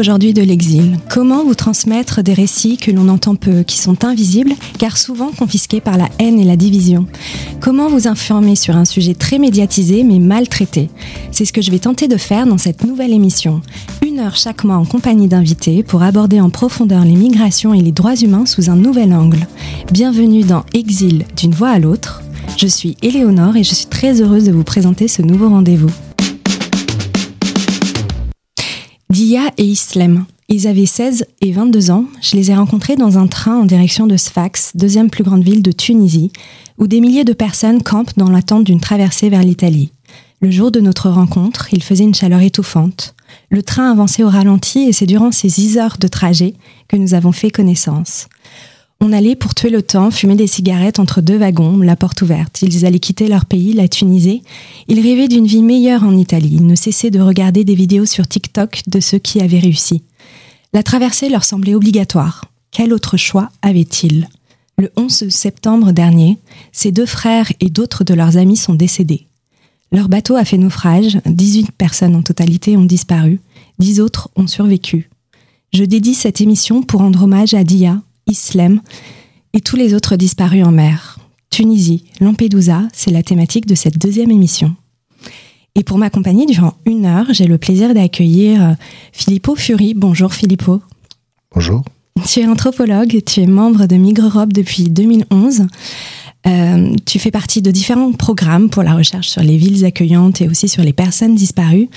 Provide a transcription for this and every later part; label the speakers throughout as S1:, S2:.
S1: aujourd'hui de l'exil Comment vous transmettre des récits que l'on entend peu, qui sont invisibles, car souvent confisqués par la haine et la division? Comment vous informer sur un sujet très médiatisé mais mal traité C'est ce que je vais tenter de faire dans cette nouvelle émission. Une heure chaque mois en compagnie d'invités pour aborder en profondeur les migrations et les droits humains sous un nouvel angle. Bienvenue dans Exil d'une voix à l'autre. Je suis Éléonore et je suis très heureuse de vous présenter ce nouveau rendez-vous. Dia et Islem. Ils avaient 16 et 22 ans. Je les ai rencontrés dans un train en direction de Sfax, deuxième plus grande ville de Tunisie, où des milliers de personnes campent dans l'attente d'une traversée vers l'Italie. Le jour de notre rencontre, il faisait une chaleur étouffante. Le train avançait au ralenti et c'est durant ces 10 heures de trajet que nous avons fait connaissance. On allait, pour tuer le temps, fumer des cigarettes entre deux wagons, la porte ouverte. Ils allaient quitter leur pays, la Tunisie. Ils rêvaient d'une vie meilleure en Italie. Ils ne cessaient de regarder des vidéos sur TikTok de ceux qui avaient réussi. La traversée leur semblait obligatoire. Quel autre choix avaient-ils Le 11 septembre dernier, ces deux frères et d'autres de leurs amis sont décédés. Leur bateau a fait naufrage, 18 personnes en totalité ont disparu, 10 autres ont survécu. Je dédie cette émission pour rendre hommage à Dia, Islem et tous les autres disparus en mer. Tunisie, Lampedusa, c'est la thématique de cette deuxième émission. Et pour m'accompagner durant une heure, j'ai le plaisir d'accueillir euh, Filippo Fury. Bonjour Filippo.
S2: Bonjour.
S1: Tu es anthropologue, tu es membre de Migre-Europe depuis 2011. Euh, tu fais partie de différents programmes pour la recherche sur les villes accueillantes et aussi sur les personnes disparues.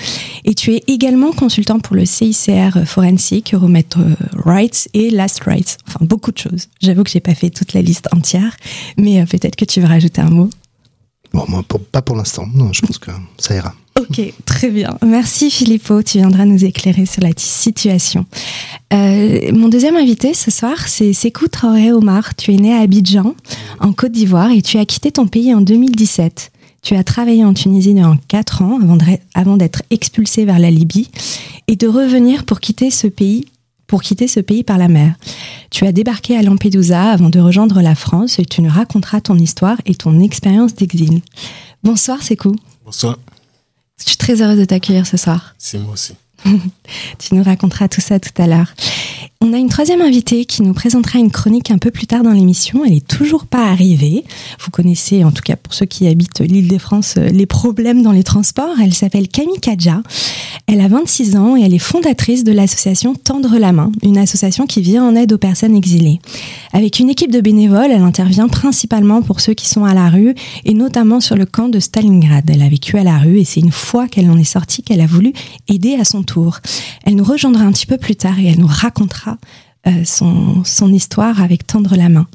S1: Et tu es également consultant pour le CICR Forensic, Euromet Rights et Last Rights. Enfin, beaucoup de choses. J'avoue que j'ai pas fait toute la liste entière, mais euh, peut-être que tu veux rajouter un mot.
S2: Bon, moi, pas pour l'instant. Non, je pense que ça ira.
S1: Ok, très bien. Merci Filippo, tu viendras nous éclairer sur la situation. Euh, mon deuxième invité ce soir, c'est Sekou Traoré Omar. Tu es né à Abidjan, en Côte d'Ivoire, et tu as quitté ton pays en 2017. Tu as travaillé en Tunisie durant 4 ans avant d'être expulsé vers la Libye et de revenir pour quitter ce pays pour quitter ce pays par la mer. Tu as débarqué à Lampedusa avant de rejoindre la France et tu nous raconteras ton histoire et ton expérience d'exil. Bonsoir Sekou.
S3: Bonsoir.
S1: Je suis très heureuse de t'accueillir ce soir.
S3: C'est moi aussi.
S1: tu nous raconteras tout ça tout à l'heure. On a une troisième invitée qui nous présentera une chronique un peu plus tard dans l'émission. Elle est toujours pas arrivée. Vous connaissez, en tout cas pour ceux qui habitent l'île de France, euh, les problèmes dans les transports. Elle s'appelle Camille Kadja. Elle a 26 ans et elle est fondatrice de l'association Tendre la main, une association qui vient en aide aux personnes exilées. Avec une équipe de bénévoles, elle intervient principalement pour ceux qui sont à la rue et notamment sur le camp de Stalingrad. Elle a vécu à la rue et c'est une fois qu'elle en est sortie qu'elle a voulu aider à son tour. Elle nous rejoindra un petit peu plus tard et elle nous racontera euh, son, histoire avec Tendre la main.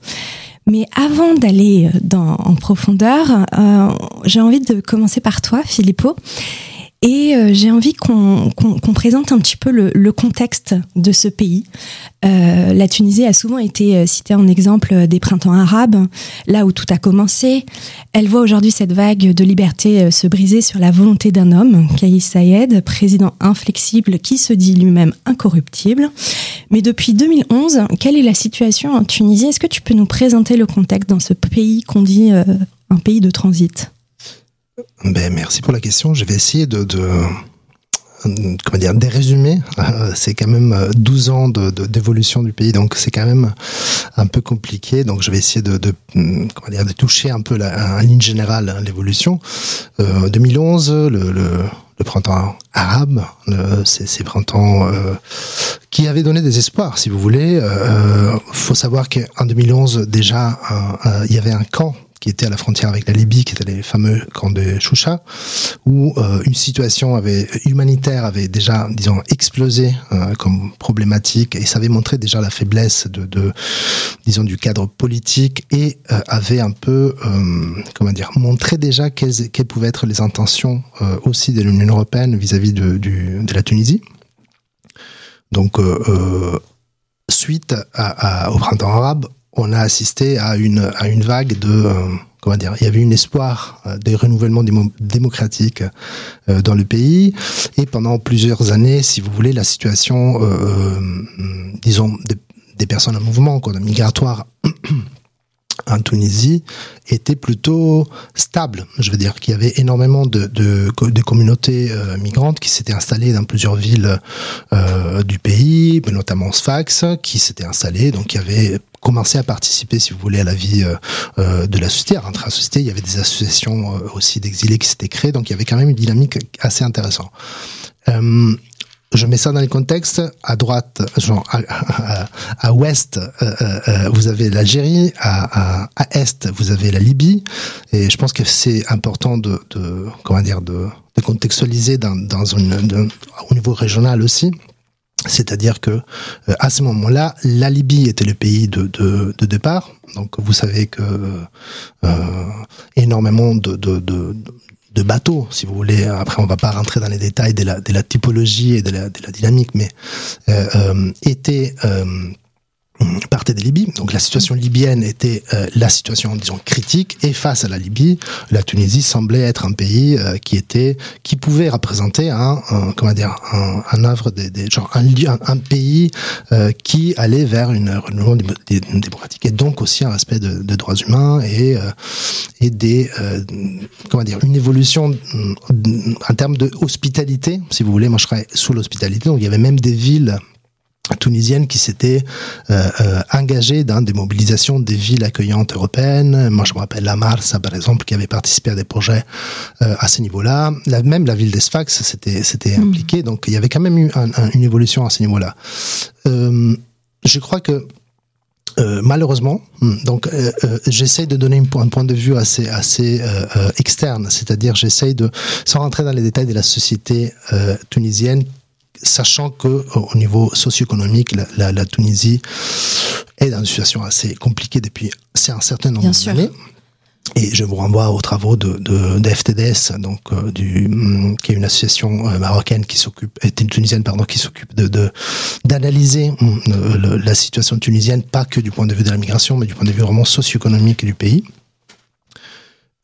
S1: Mais avant d'aller euh, en profondeur, euh, j'ai envie de commencer par toi, Filippo. Et euh, j'ai envie qu'on présente un petit peu le, contexte de ce pays. Euh, la Tunisie a souvent été euh, citée en exemple des printemps arabes, là où tout a commencé. Elle voit aujourd'hui cette vague de liberté se briser sur la volonté d'un homme, Kais Saïed, président inflexible qui se dit lui-même incorruptible. Mais depuis 2011, quelle est la situation en Tunisie? Est-ce que tu peux nous présenter le contexte dans ce pays qu'on dit un pays de transit?
S2: Ben, merci pour la question. Je vais essayer de, de comment dire, des résumés. Euh, c'est quand même 12 ans d'évolution du pays, donc c'est quand même un peu compliqué. Donc je vais essayer de, de comment dire, de toucher un peu la, en ligne générale hein, l'évolution. Euh, 2011, le, le, le, printemps arabe, ces, ces printemps euh, qui avaient donné des espoirs, si vous voulez. Euh, faut savoir qu'en 2011 déjà, euh, il y avait un camp qui était à la frontière avec la Libye, qui était les fameux camps de Choucha, où euh, une situation avait, humanitaire avait déjà, disons, explosé euh, comme problématique et ça avait montré déjà la faiblesse de, disons, du cadre politique et euh, avait un peu, comment dire, montré déjà quelles, pouvaient être les intentions aussi de l'Union européenne vis-à-vis de, la Tunisie. Donc, suite au printemps arabe, on a assisté à une, à une vague de... Euh, comment dire Il y avait un espoir euh, des renouvellements démocratiques euh, dans le pays. Et pendant plusieurs années, si vous voulez, la situation, disons, des, personnes en mouvement, quoi, migratoire, en Tunisie était plutôt stable. Je veux dire qu'il y avait énormément de, de, communautés migrantes qui s'étaient installées dans plusieurs villes du pays, notamment Sfax, qui s'étaient installées, donc il y avait commencé à participer, si vous voulez, à la vie euh, euh de la société, à rentrer à la société. Il y avait des associations euh, aussi d'exilés qui s'étaient créées, donc il y avait quand même une dynamique assez intéressante. Euh, je mets ça dans le contexte. À droite, genre à, à, à ouest, euh, euh, vous avez l'Algérie. À, à, à, est, vous avez la Libye. Et je pense que c'est important de, de, comment dire, de, de contextualiser dans, dans une, au niveau régional aussi. C'est-à-dire que euh, à ce moment-là, la Libye était le pays de, de, de départ. Donc vous savez que euh, énormément de, de, de, bateaux, si vous voulez. Après, on va pas rentrer dans les détails de la, typologie et de la, dynamique, mais euh, euh, était euh, partait de Libye. Donc la situation libyenne était euh, la situation, disons, critique. Et face à la Libye, la Tunisie semblait être un pays euh, qui était, qui pouvait représenter un, un comment dire, un, un œuvre des, des genre un, un, pays euh, qui allait vers une renouveau démocratique et donc aussi un respect de, de droits humains et euh, et des euh, comment dire une évolution en termes de hospitalité, si vous voulez. Moi, je serais sous l'hospitalité. Donc il y avait même des villes tunisienne qui s'était euh, euh, engagée dans des mobilisations des villes accueillantes européennes. Moi, je me rappelle la Marsa, par exemple, qui avait participé à des projets euh, à ce niveau-là. Même la ville d'Esfax s'était s'était mmh. impliquée. Donc, il y avait quand même eu un, un, une évolution à ce niveau-là. Je crois que euh, malheureusement, hmm, donc euh, euh, j'essaye de donner un point, de vue assez assez externe, c'est-à-dire j'essaye de, sans rentrer dans les détails de la société tunisienne, sachant que au niveau socio-économique, la, la, la, Tunisie est dans une situation assez compliquée depuis un certain nombre d'années. Et je vous renvoie aux travaux de, de, de FTDS, donc euh, du, mm, qui est une association euh, marocaine qui s'occupe, est une tunisienne pardon, qui s'occupe de d'analyser mm, la situation tunisienne, pas que du point de vue de la migration, mais du point de vue vraiment socio-économique du pays.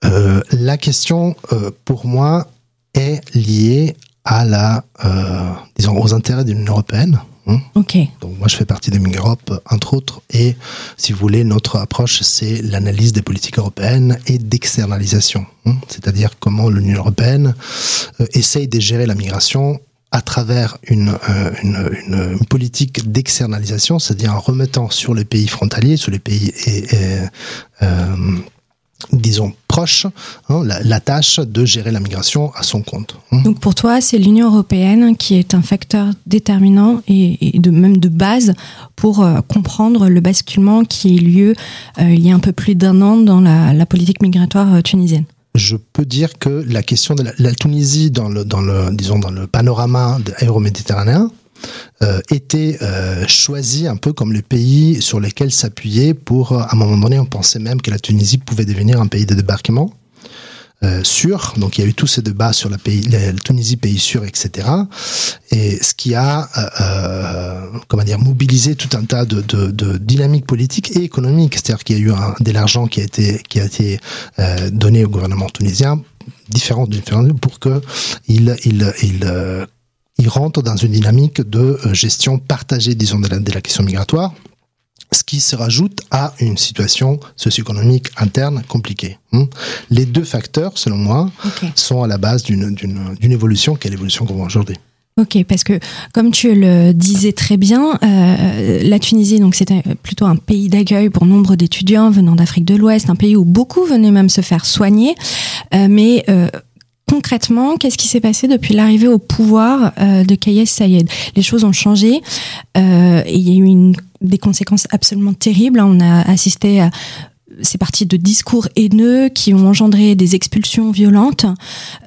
S2: Euh, la question, euh, pour moi, est liée à la, euh, disons, aux intérêts de l'Union européenne.
S1: Hein. Ok.
S2: Donc moi je fais partie de Europe entre autres et si vous voulez notre approche c'est l'analyse des politiques européennes et d'externalisation, hein. c'est-à-dire comment l'Union européenne euh, essaye de gérer la migration à travers une, euh, une, une, une politique d'externalisation, c'est-à-dire en remettant sur les pays frontaliers, sur les pays et, et disons, proche hein, la, la, tâche de gérer la migration à son compte.
S1: Hein. Donc pour toi, c'est l'Union européenne qui est un facteur déterminant et, et de même de base pour euh, comprendre le basculement qui a eu lieu euh, il y a un peu plus d'un an dans la, la politique migratoire euh, tunisienne
S2: je peux dire que la question de la, la Tunisie dans le, dans le, disons, dans le panorama euro-méditerranéen, euh, était euh, choisi un peu comme le pays sur lequel s'appuyer pour, à un moment donné, on pensait même que la Tunisie pouvait devenir un pays de débarquement. Euh, sûr, donc il y a eu tous ces débats sur la, Tunisie pays sûr, etc. Et ce qui a, euh, euh, comment dire, mobilisé tout un tas de, dynamiques politiques et économiques. C'est-à-dire qu'il y a eu un, de l'argent qui a été qui a été euh, donné au gouvernement tunisien différent pour que il il il euh, il rentre dans une dynamique de euh, gestion partagée, disons, de la, de la question migratoire, ce qui se rajoute à une situation socio-économique interne compliquée. Hmm. Les deux facteurs, selon moi, okay. sont à la base d'une évolution qui est l'évolution qu'on voit aujourd'hui.
S1: Ok, parce que comme tu le disais très bien, euh, la Tunisie, donc c'était plutôt un pays d'accueil pour nombre d'étudiants venant d'Afrique de l'Ouest, un pays où beaucoup venaient même se faire soigner, euh, mais euh, concrètement, qu'est-ce qui s'est passé depuis l'arrivée au pouvoir euh, de Kayes Sayed Les choses ont changé euh, et il y a eu des conséquences absolument terribles. On a assisté à ces parties de discours haineux qui ont engendré des expulsions violentes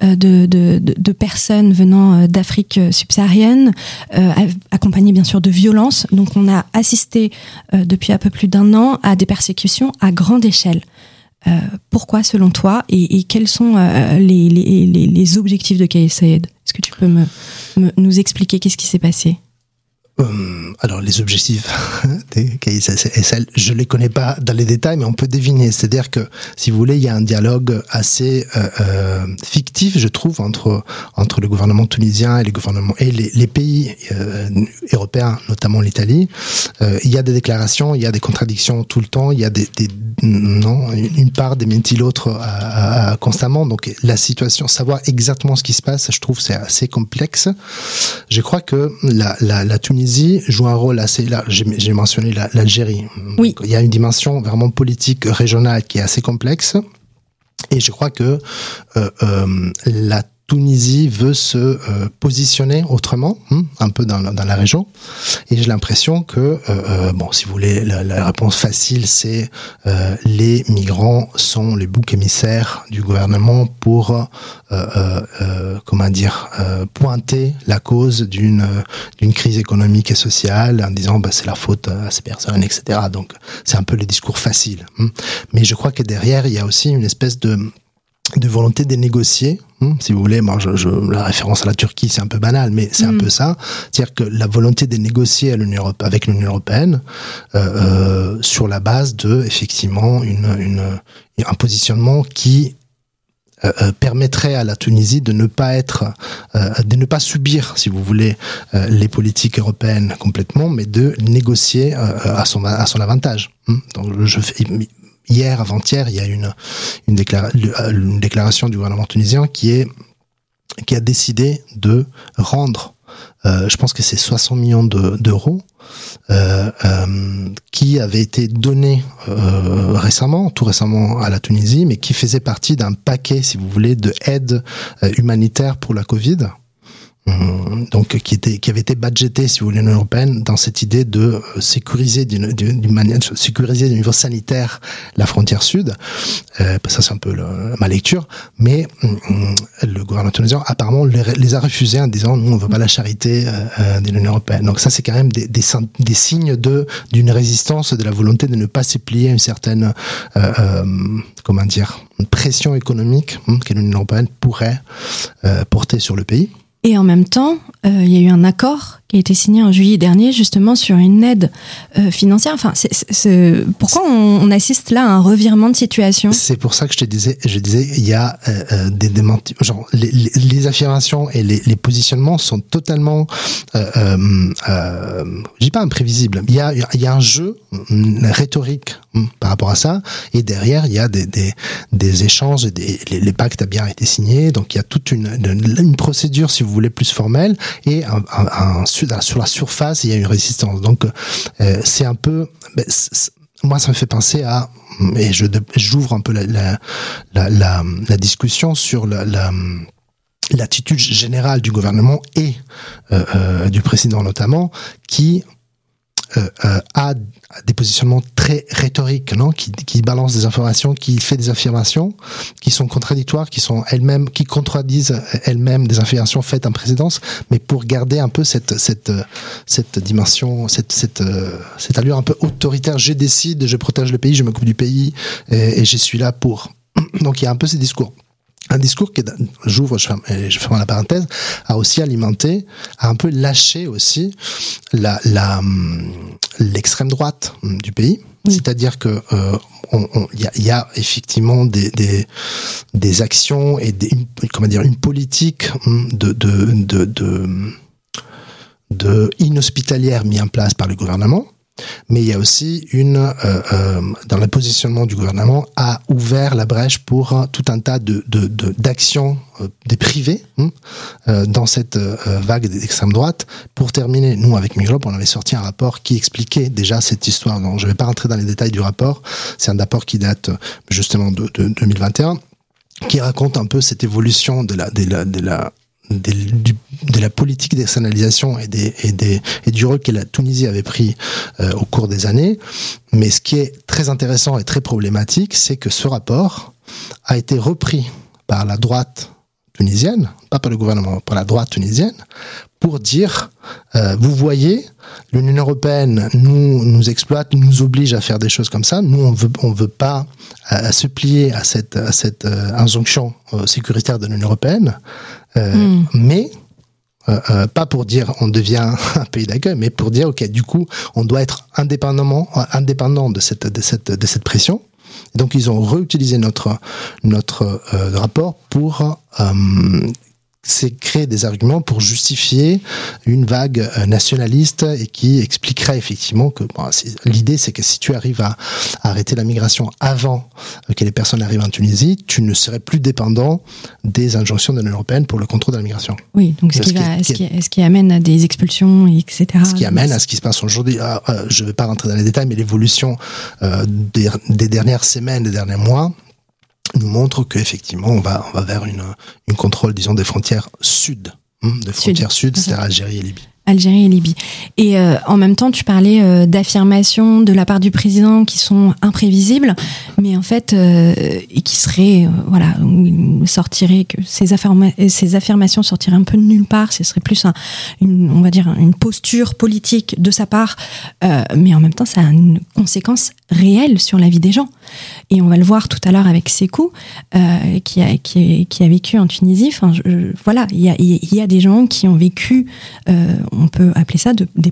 S1: euh, de, personnes venant d'Afrique subsaharienne, euh, accompagnées bien sûr de violences. Donc on a assisté depuis un peu plus d'un an à des persécutions à grande échelle. Euh, pourquoi selon toi et, quels sont euh, les, objectifs de Sayed? Est-ce que tu peux me, me nous expliquer qu'est-ce qui s'est passé?
S2: Euh, alors les objectifs des KISSL, je les connais pas dans les détails, mais on peut deviner. C'est-à-dire que, si vous voulez, il y a un dialogue assez euh, euh, fictif, je trouve, entre entre le gouvernement tunisien et les gouvernements et les, les pays euh, européens, notamment l'Italie, il y a des déclarations, il y a des contradictions tout le temps, il y a des, des non, une part démentit l'autre constamment. Donc la situation, savoir exactement ce qui se passe, je trouve c'est assez complexe. Je crois que la, la, la Tunisie joue un rôle assez là. J'ai mentionné l'Algérie.
S1: oui.
S2: Il y a une dimension vraiment politique régionale qui est assez complexe. Et je crois que euh, euh, la Tunisie veut se euh, positionner autrement, hein, un peu dans, dans, la région. Et j'ai l'impression que, euh, euh, bon, si vous voulez, la, la réponse facile, c'est les migrants sont les boucs émissaires du gouvernement pour, comment dire, pointer la cause d'une d'une crise économique et sociale en disant, bah, c'est la faute à ces personnes, etc. Donc, c'est un peu le discours facile. Hein. Mais je crois que derrière, il y a aussi une espèce de de volonté de négocier, hein, si vous voulez. Moi, je, je, la référence à la Turquie, c'est un peu banal, mais c'est un mm. peu ça. C'est-à-dire que la volonté de négocier à avec l'Union européenne euh, euh, sur la base de effectivement une, une un positionnement qui euh, permettrait à la Tunisie de ne pas être, euh, de ne pas subir, si vous voulez, euh, les politiques européennes complètement, mais de négocier à son à son avantage. Hein. Donc, je fais, hier, avant-hier, il y a une, une, une, déclaration du gouvernement tunisien qui est qui a décidé de rendre, euh, je pense que c'est 60 millions d'euros, euh, euh, qui avaient été donnés euh, récemment, tout récemment à la Tunisie, mais qui faisait partie d'un paquet, si vous voulez, de aide euh, humanitaire pour la Covid. Euh, donc qui était qui avait été budgété si vous voulez l'Union européenne dans cette idée de euh, sécuriser d'une manière sécuriser du niveau sanitaire la frontière sud. Euh, ça c'est un peu ma lecture. Mais euh, le gouvernement tunisien apparemment les, a refusés en disant nous on veut pas la charité euh, de l'Union européenne. Donc ça c'est quand même des, des, des signes de d'une résistance de la volonté de ne pas se plier à une certaine comment dire pression économique hein, que l'Union européenne pourrait porter sur le pays
S1: et en même temps, euh, il y a eu un accord qui a été signé en juillet dernier justement sur une aide euh, financière. Enfin, c'est, pourquoi on, assiste là à un revirement de situation?
S2: C'est pour ça que je te disais, je disais, il y a euh, euh des démentis, genre les, affirmations et les, positionnements sont totalement, euh, euh, dis pas imprévisibles. Il y a, il y a un jeu rhétorique hmm, par rapport à ça, et derrière il y a des, des, échanges, des, les, les pactes ont bien été signés, donc il y a toute une, une, procédure, si vous voulez, plus formelle et un sur la surface, il y a une résistance. Donc, euh, c'est un peu, ben, moi, ça me fait penser à, et j'ouvre un peu la, discussion sur la, la l'attitude générale du gouvernement et euh, euh, du président notamment, qui a des positionnements très rhétoriques, non, qui, qui balance des informations, qui fait des affirmations, qui sont contradictoires, qui sont elles-mêmes, qui contredisent elles-mêmes des affirmations faites en présidence, mais pour garder un peu cette cette cette dimension, cette cette cette allure un peu autoritaire. Je décide, je protège le pays, je m'occupe du pays, et, et je suis là pour. Donc il y a un peu ces discours un discours qui, j'ouvre, je ferme, je ferme la parenthèse, a aussi alimenté, a un peu lâché aussi la, la, l'extrême droite du pays. C'est-à-dire que euh, on, on, y, a, y, a, effectivement des, des, des actions et des, une, comment dire une politique de, de, de, de, de inhospitalière mis en place par le gouvernement mais il y a aussi une, euh, euh, dans le positionnement du gouvernement, a ouvert la brèche pour euh, tout un tas de d'actions de, des privés hein, dans cette vague d'extrême droite. Pour terminer, nous avec Migrop, on avait sorti un rapport qui expliquait déjà cette histoire. Donc je ne vais pas rentrer dans les détails du rapport. C'est un rapport qui date justement de, de 2021 qui raconte un peu cette évolution de la de la politique d'externalisation et, des, et, des, et du rôle que la Tunisie avait pris euh, au cours des années. Mais ce qui est très intéressant et très problématique, c'est que ce rapport a été repris par la droite tunisienne, pas par le gouvernement, par la droite tunisienne, pour dire, euh, vous voyez, l'Union européenne nous nous exploite, nous oblige à faire des choses comme ça. Nous, on veut on veut pas euh, se plier à cette à cette injonction sécuritaire de l'Union européenne, mm. mais pas pour dire on devient un pays d'accueil, mais pour dire ok du coup on doit être indépendamment indépendant de cette de cette de cette pression. Donc ils ont réutilisé notre notre rapport pour c'est créer des arguments pour justifier une vague euh, nationaliste et qui expliquerait effectivement que bon, l'idée c'est que si tu arrives à, arrêter la migration avant que les personnes arrivent en Tunisie, tu ne serais plus dépendant des injonctions de l'Union européenne pour le contrôle de la migration.
S1: Oui, donc ce, qui, va, ce, qui, ce qui, amène à des expulsions, etc.
S2: Ce qui amène à ce qui se passe aujourd'hui. Ah, euh, je ne vais pas rentrer dans les détails, mais l'évolution euh, des, des dernières semaines, des derniers mois, nous montre qu'effectivement, on va, on va vers une, une contrôle, disons, des frontières sud, hein, des frontières sud, sud c'est-à-dire Algérie et Libye.
S1: Algérie et Libye. Et euh, en même temps, tu parlais euh, d'affirmations de la part du président qui sont imprévisibles, mais en fait, euh, et qui seraient, voilà, où que ces, affirma ces affirmations sortiraient un peu de nulle part. Ce serait plus un, une, on va dire, une posture politique de sa part, mais en même temps, ça a une conséquence réelle sur la vie des gens. Et on va le voir tout à l'heure avec Sekou, qui, a, qui, qui, a vécu en Tunisie. Enfin, voilà, il y a, y a des gens qui ont vécu, on peut appeler ça de, des,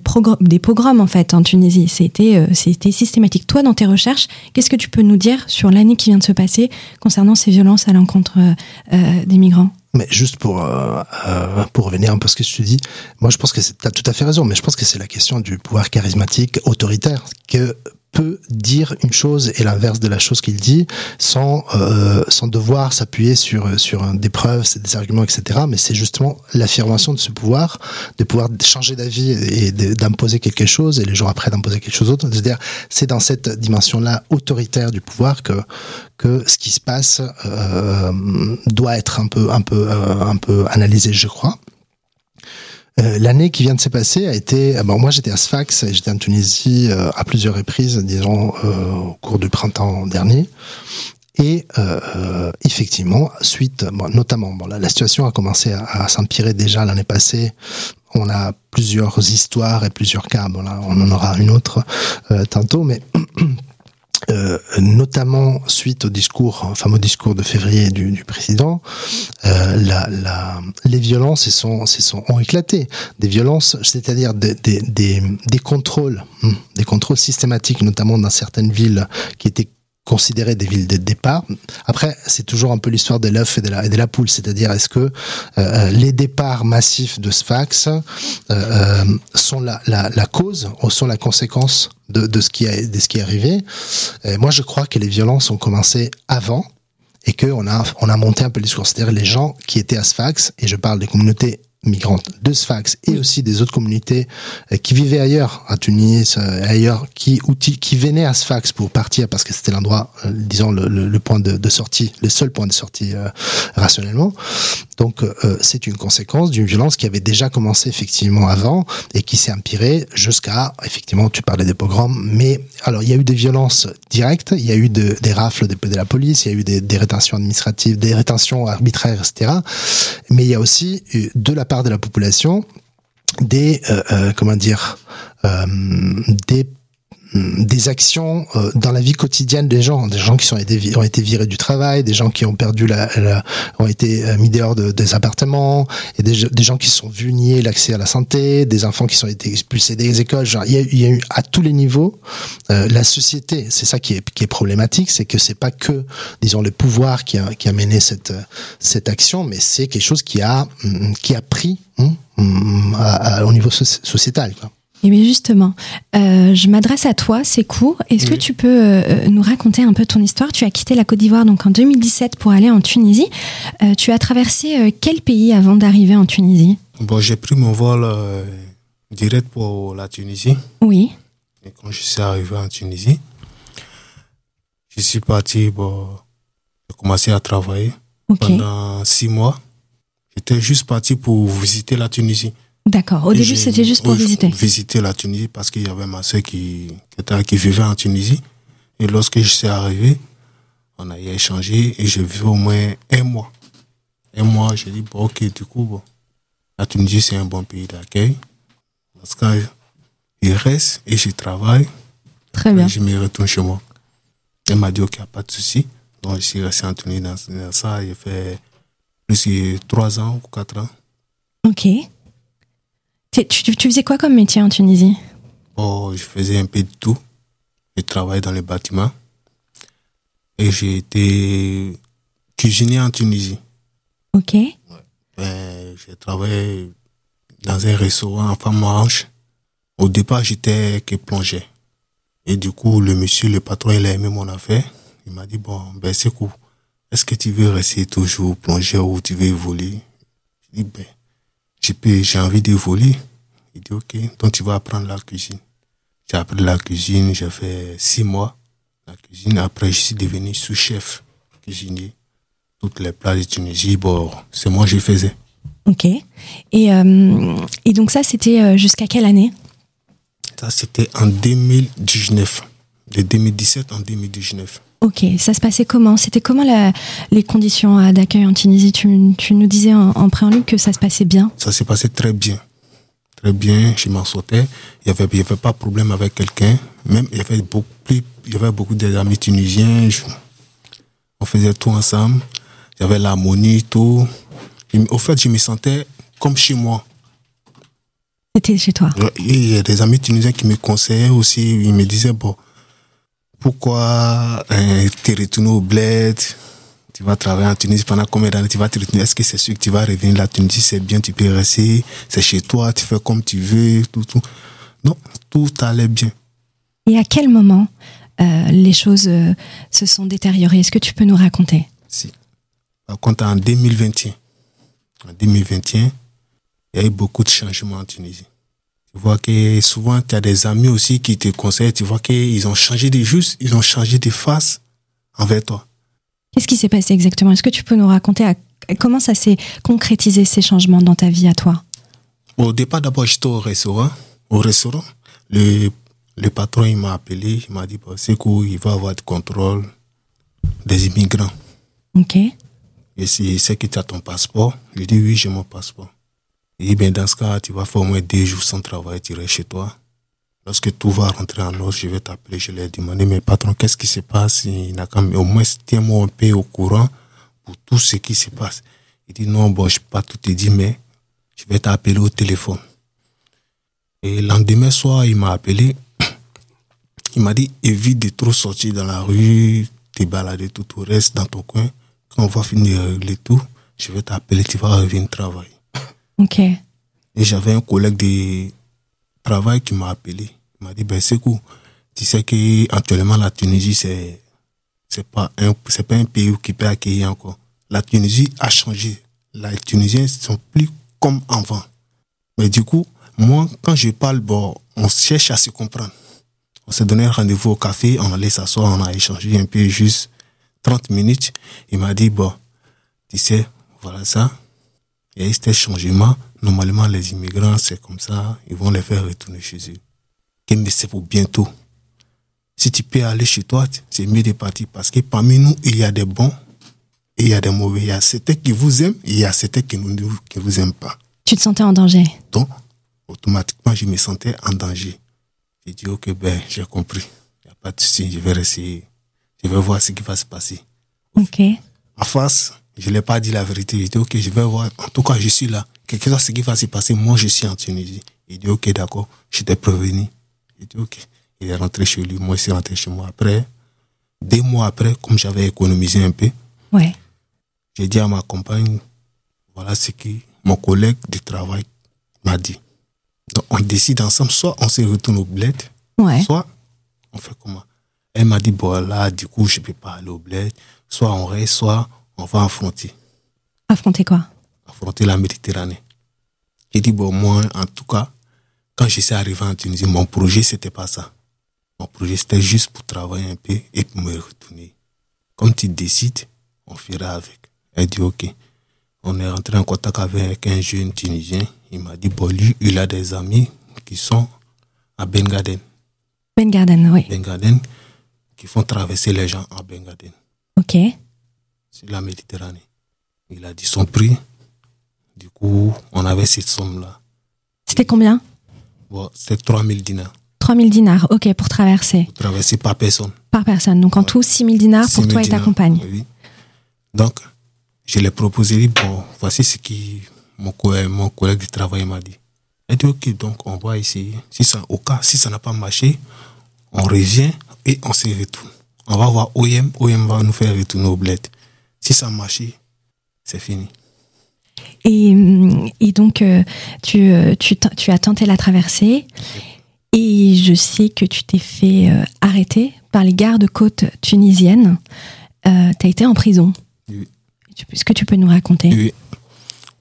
S1: pogroms en fait en Tunisie. C'était euh, c'était systématique. Toi, dans tes recherches, qu'est-ce que tu peux nous dire sur l'année qui vient de se passer concernant ces violences à l'encontre euh, des migrants?
S2: Mais juste pour euh, euh, revenir un peu à ce que tu dis, moi je pense que tu as tout à fait raison, mais je pense que c'est la question du pouvoir charismatique autoritaire dire une chose et l'inverse de la chose qu'il dit sans euh, sans devoir s'appuyer sur sur des preuves, des arguments, etc. Mais c'est justement l'affirmation de ce pouvoir, de pouvoir changer d'avis et d'imposer quelque chose et les jours après d'imposer quelque chose d'autre. C'est-à-dire, c'est dans cette dimension-là autoritaire du pouvoir que que ce qui se passe euh, doit être un peu un peu euh, un peu analysé, je crois. Euh, l'année qui vient de se passer a été. Euh, bon, moi, j'étais à Sfax, j'étais en Tunisie euh, à plusieurs reprises, disons au cours du printemps dernier. Et euh, effectivement, suite, bon, notamment, bon, la, la, situation a commencé à, s'empirer déjà l'année passée. On a plusieurs histoires et plusieurs cas. Bon, là, on en aura une autre euh, tantôt, mais Euh, notamment suite au discours, au fameux discours de février du, du président, euh, la, la, les violences sont, sont, ont éclaté. Des violences, c'est-à-dire des, des, des, des contrôles, hmm, des contrôles systématiques, notamment dans certaines villes qui étaient considérées des villes de départ. Après, c'est toujours un peu l'histoire de l'œuf et de la, poule, c'est-à-dire est-ce que euh, les départs massifs de Sfax euh, euh, sont la, cause ou sont la conséquence de, ce, qui a, de ce qui est arrivé? Moi, je crois que les violences ont commencé avant et qu'on a, on a monté un peu le discours, c'est-à-dire les gens qui étaient à Sfax, et je parle des communautés migrantes de Sfax et aussi des autres communautés euh, qui vivaient ailleurs, à Tunis, euh, ailleurs, qui, qui venaient à Sfax pour partir parce que c'était l'endroit, euh, disons, le, le, le, point de, de, sortie, le seul point de sortie euh, rationnellement. Donc, euh, c'est une conséquence d'une violence qui avait déjà commencé effectivement avant et qui s'est empirée jusqu'à, effectivement, tu parlais des pogroms, mais alors il y a eu des violences directes, il y a eu de, des rafles de, de, la police, il y a eu des, des rétentions administratives, des rétentions arbitraires, etc. Mais il y a aussi de la part de la population des euh, euh, comment dire euh, des des actions euh, dans la vie quotidienne des gens, des gens qui été, ont été virés du travail, des gens qui ont perdu la, la ont été euh, mis dehors de, des appartements, et des, des, gens qui sont vus nier l'accès à la santé, des enfants qui sont été expulsés des écoles. Genre, il y a, il y a eu à tous les niveaux euh, la société. C'est ça qui est, qui est problématique, c'est que c'est pas que disons le pouvoir qui a, qui a mené cette cette action, mais c'est quelque chose qui a qui a pris à, à, au niveau sociétal. Quoi.
S1: Et bien justement, euh, je m'adresse à toi, c'est court. Est-ce oui. que tu peux euh, nous raconter un peu ton histoire? Tu as quitté la Côte d'Ivoire donc en 2017 pour aller en Tunisie. Euh, tu as traversé euh, quel pays avant d'arriver en Tunisie?
S3: Bon, j'ai pris mon vol euh, direct pour la Tunisie.
S1: Oui.
S3: Et quand je suis arrivé en Tunisie, je suis parti, bon, j'ai commencé à travailler
S1: okay.
S3: pendant six mois. J'étais juste parti pour visiter la Tunisie.
S1: D'accord. Au début, c'était juste pour visiter.
S3: Visiter la Tunisie parce qu'il y avait ma soeur qui, qui, était, qui vivait en Tunisie. Et lorsque je suis arrivé, on a échangé et j'ai vécu au moins un mois. Un mois, j'ai dit, bon, ok, du coup, bon, la Tunisie, c'est un bon pays d'accueil. Parce qu'il reste et je travaille.
S1: Très bien.
S3: Je me retourne chez moi. Elle m'a dit, ok, il n'y a pas de souci. Donc, je suis resté en Tunisie dans, dans ça. J'ai fait plus de trois ans ou quatre ans.
S1: Ok. Tu, tu, faisais quoi comme métier en Tunisie?
S3: Oh, je faisais un peu de tout. Je travaillais dans les bâtiments. Et j'ai été cuisinier en Tunisie.
S1: Ok. Ouais.
S3: ben, j'ai travaillé dans un restaurant en femme manche. Au départ, j'étais que plongé. Et du coup, le monsieur, le patron, il a aimé mon affaire. Il m'a dit, bon, ben, c'est cool. Est-ce que tu veux rester toujours plongé ou tu veux évoluer? Je dis, ben, j'ai envie d'évoluer. Il dit, ok, donc tu vas apprendre la cuisine. J'ai appris la cuisine, j'ai fait six mois la cuisine. Après, je suis devenu sous-chef cuisinier. Toutes les plats de Tunisie, bon, c'est moi je faisais.
S1: Ok. Et, euh, et donc ça, c'était euh, jusqu'à quelle année?
S3: Ça, c'était en 2019. De 2017 en 2019.
S1: Ok, ça se passait comment? C'était comment la, les conditions euh, d'accueil en Tunisie? Tu, tu, nous disais en, en, préambule que ça se passait bien
S3: Ça s'est passé très bien. Très bien, je m'en sortais. Il n'y avait, il y avait pas de problème avec quelqu'un. Même, il y avait beaucoup, il y avait beaucoup d'amis tunisiens. on faisait tout ensemble. Il y avait l'harmonie, tout. au fait, je me sentais comme chez moi.
S1: C'était chez toi
S3: Il y a des amis tunisiens qui me conseillaient aussi. Ils me disaient, bon, pourquoi hein, tu es retourné au bled? Tu vas travailler en Tunisie pendant combien d'années? Tu vas te retourner Est-ce que c'est sûr que tu vas revenir La Tunisie, c'est bien, tu peux rester, c'est chez toi, tu fais comme tu veux, tout, tout. Non, tout allait bien.
S1: Et à quel moment euh, les choses euh, se sont détériorées? Est-ce que tu peux nous raconter?
S3: Si. Par contre, en 2021, en 2021, il y a eu beaucoup de changements en Tunisie. Tu vois que souvent, tu as des amis aussi qui te conseillent, tu vois qu'ils ont changé de juste, ils ont changé de face envers toi.
S1: Qu'est-ce qui s'est passé exactement? Est-ce que tu peux nous raconter à, comment ça s'est concrétisé ces changements dans ta vie à toi?
S3: Au départ, d'abord, j'étais au restaurant. Au restaurant, le, le patron il m'a appelé, il m'a dit c'est cool, il va avoir du contrôle des immigrants.
S1: Ok.
S3: Et si c'est que tu as ton passeport, je dis oui, j'ai mon passeport. Il dit dans ce cas, tu vas faire au moins deux jours sans travail, tu restes chez toi. Lorsque tout va rentrer en ordre, je vais t'appeler. Je lui ai demandé, mais patron, qu'est-ce qui se passe? Il n'a au moins tiens-moi un peu au courant pour tout ce qui se passe. Il dit, non, bon, je ne peux pas tout te dire, mais je vais t'appeler au téléphone. Et le lendemain soir, il m'a appelé. Il m'a dit, évite de trop sortir dans la rue, te balader tout, tout reste dans ton coin. Quand on va finir régler tout, je vais t'appeler, tu vas revenir travailler.
S1: Ok. Et
S3: j'avais un collègue de travail qui m'a appelé. Il m'a dit, ben, c'est cool. Tu sais qu'actuellement, la Tunisie, c'est, c'est pas un, pas un pays qui peut accueillir encore. La Tunisie a changé. Les Tunisiens sont plus comme avant. Mais du coup, moi, quand je parle, bon, on cherche à se comprendre. On s'est donné rendez-vous au café, on allait s'asseoir, on a échangé un peu, juste 30 minutes. Il m'a dit, bon, tu sais, voilà ça. Il y a eu ce changement. Normalement, les immigrants, c'est comme ça, ils vont les faire retourner chez eux mais c'est pour bientôt. Si tu peux aller chez toi, c'est mieux de partir parce que parmi nous, il y a des bons et il y a des mauvais. Il y a certains qui vous aiment et il y a certains qui ne qui vous aiment pas.
S1: Tu te sentais en danger?
S3: Donc, automatiquement, je me sentais en danger. J'ai dit, ok, ben, j'ai compris. Il n'y a pas de souci, je vais rester. Je vais voir ce qui va se passer.
S1: Ok.
S3: En face, je ne l'ai pas dit la vérité. J'ai dit, ok, je vais voir. En tout cas, je suis là. Quelque chose ce qui va se passer, moi, je suis en Tunisie. Il dit, ok, d'accord, je t'ai prévenu. Il dit, OK. Il est rentré chez lui, moi aussi rentré chez moi. Après, deux mois après, comme j'avais économisé un peu,
S1: ouais.
S3: j'ai dit à ma compagne, voilà ce que mon collègue de travail m'a dit. Donc, on décide ensemble, soit on se retourne au bled,
S1: ouais.
S3: soit on fait comment? Elle m'a dit, bon là, du coup, je ne peux pas aller au bled, soit on reste, soit on va affronter.
S1: Affronter quoi?
S3: Affronter la Méditerranée. J'ai dit, bon, moi, en tout cas, quand je suis arrivé en Tunisie, mon projet, c'était pas ça. Mon projet, c'était juste pour travailler un peu et pour me retourner. Comme tu décides, on fera avec. Elle dit OK. On est rentré en contact avec un jeune Tunisien. Il m'a dit, bon, lui, il a des amis qui sont à Bengaden.
S1: Bengaden, oui.
S3: Bengaden, qui font traverser les gens à Bengaden.
S1: OK.
S3: La Méditerranée. Il a dit son prix. Du coup, on avait cette somme-là.
S1: C'était combien?
S3: Bon, c'est 3000 dinars.
S1: 3000 dinars, ok, pour traverser.
S3: Pour traverser par personne.
S1: Par personne. Donc en tout, 6000 dinars pour toi et ta compagne.
S3: Oui. Donc, je l'ai proposé, bon, voici ce que mon collègue, mon collègue de travail m'a dit. Elle dit, ok, donc on va essayer. Si ça, au cas, si ça n'a pas marché, on revient et on se retourne. On va voir OM, OM va nous faire retourner au bled. Si ça a marché, c'est fini.
S1: Et, et donc, tu, tu, tu, as tenté la traversée. Et je sais que tu t'es fait arrêter par les gardes-côtes tunisiennes. tu as été en prison.
S3: Oui.
S1: Est-ce que tu peux nous raconter
S3: Oui.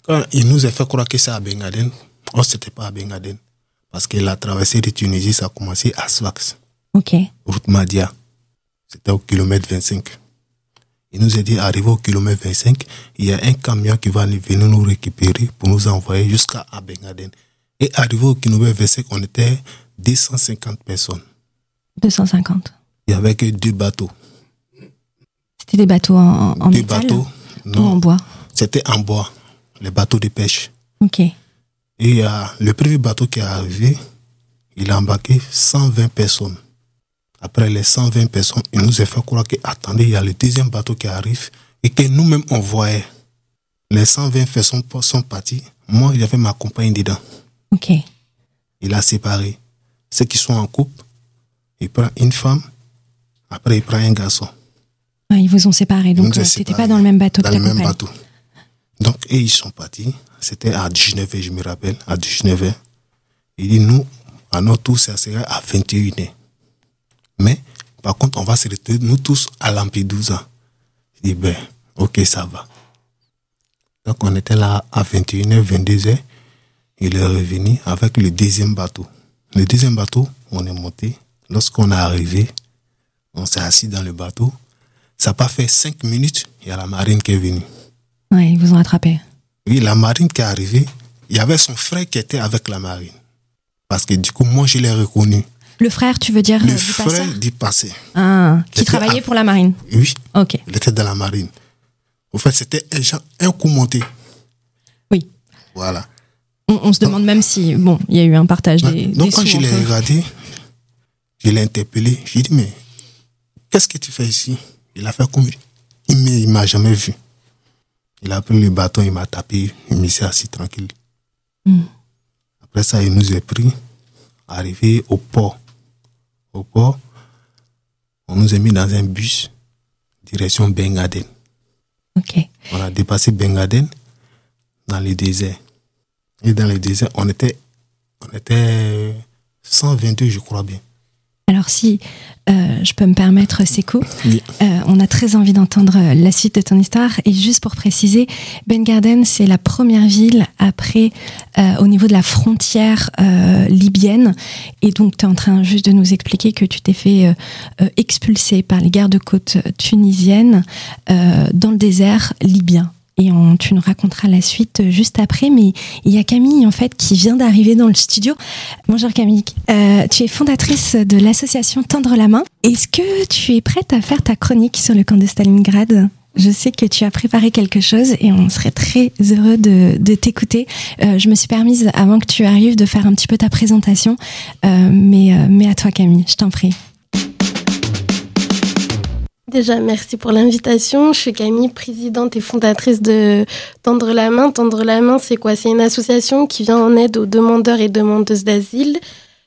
S3: Quand il nous a fait croire que c'est à Bengaden, oh, c'était pas à Bengaden. Parce que la traversée de Tunisie, ça a commencé à Sfax.
S1: Ok.
S3: Route Madia. C'était au kilomètre 25. Il nous a dit, arrivé au kilomètre 25, il y a un camion qui va venir nous récupérer pour nous envoyer jusqu'à Bengaden. Et arrivé au kilomètre 25, on était 250 personnes.
S1: 250.
S3: Il y avait que deux bateaux.
S1: C'était des bateaux en, en
S3: Deux
S1: métal
S3: bateaux,
S1: ou
S3: non.
S1: en bois?
S3: C'était en bois, les bateaux de pêche.
S1: Ok.
S3: Et a le premier bateau qui est arrivé, il a embarqué 120 personnes. Après les 120 personnes, il nous a fait croire que, attendez, il y a le deuxième bateau qui arrive et que nous-mêmes on voyait. Les 120 personnes sont partis. Moi, avait ma compagne dedans.
S1: Ok.
S3: Il a séparé. Ceux qui sont en couple, il prend une femme, après il prend un garçon.
S1: Ils vous ont séparés, donc euh,
S3: séparés
S1: pas dans le même bateau
S3: Dans
S1: que
S3: le même bateau. Donc, et ils sont partis. C'était à 19h, je me rappelle, à 19h. Il dit, nous, à notre tour, ça serait à 21h. Mais, par contre, on va se retrouver, nous tous, à Lampedusa. Je dis, ben, ok, ça va. Donc, on était là à 21h, 22h. Il est revenu avec le deuxième bateau. Le deuxième bateau, on est monté. Lorsqu'on est arrivé, on s'est assis dans le bateau. Ça n'a pas fait cinq minutes, il y a la marine qui est venue.
S1: Ouais, ils vous ont attrapé.
S3: Oui, la marine qui est arrivée, il y avait son frère qui était avec la marine. Parce que du coup, moi, je l'ai reconnu.
S1: Le frère, tu veux dire
S3: Le
S1: euh, du
S3: frère
S1: passeur
S3: du passé.
S1: Ah, qui travaillait
S3: à-
S1: pour la marine.
S3: Oui,
S1: Ok.
S3: il était dans la marine. Au fait, c'était un, genre- un coup monté.
S1: Oui.
S3: Voilà.
S1: On, on se demande même si, bon, il y a eu un partage des.
S3: Donc,
S1: des
S3: quand
S1: sous
S3: je l'ai regardé, je l'ai interpellé. J'ai dit, mais qu'est-ce que tu fais ici? Il a fait comme. Il il m'a jamais vu. Il a pris le bâton, il m'a tapé, il m'est assis tranquille.
S1: Hmm.
S3: Après ça, il nous a pris, arrivé au port. Au port, on nous a mis dans un bus, direction Bengaden. On a dépassé Bengaden dans le désert. Et dans le désert, on était, on était 122, je crois bien.
S1: Alors si euh, je peux me permettre, Seco,
S3: Oui.
S1: euh, on a très envie d'entendre la suite de ton histoire. Et juste pour préciser, Ben Garden, c'est la première ville après, euh, au niveau de la frontière euh, libyenne. Et donc, tu es en train juste de nous expliquer que tu t'es fait expulser par les gardes-côtes tunisiennes euh, dans le désert libyen. Et on, tu nous raconteras la suite euh, juste après. Mais il y a Camille, en fait, qui vient d'arriver dans le studio. Bonjour Camille. Euh, tu es fondatrice de l'association Tendre la main. Est-ce que tu es prête à faire ta chronique sur le camp de Stalingrad? Je sais que tu as préparé quelque chose et on serait très heureux de, de t'écouter. Euh, je me suis permise, avant que tu arrives, de faire un petit peu ta présentation. Euh, mais, euh, mais à toi Camille, je t'en prie.
S4: Déjà, merci pour l'invitation. Je suis Camille, présidente et fondatrice de Tendre la main. Tendre la main, c'est quoi? C'est une association qui vient en aide aux demandeurs et demandeuses d'asile,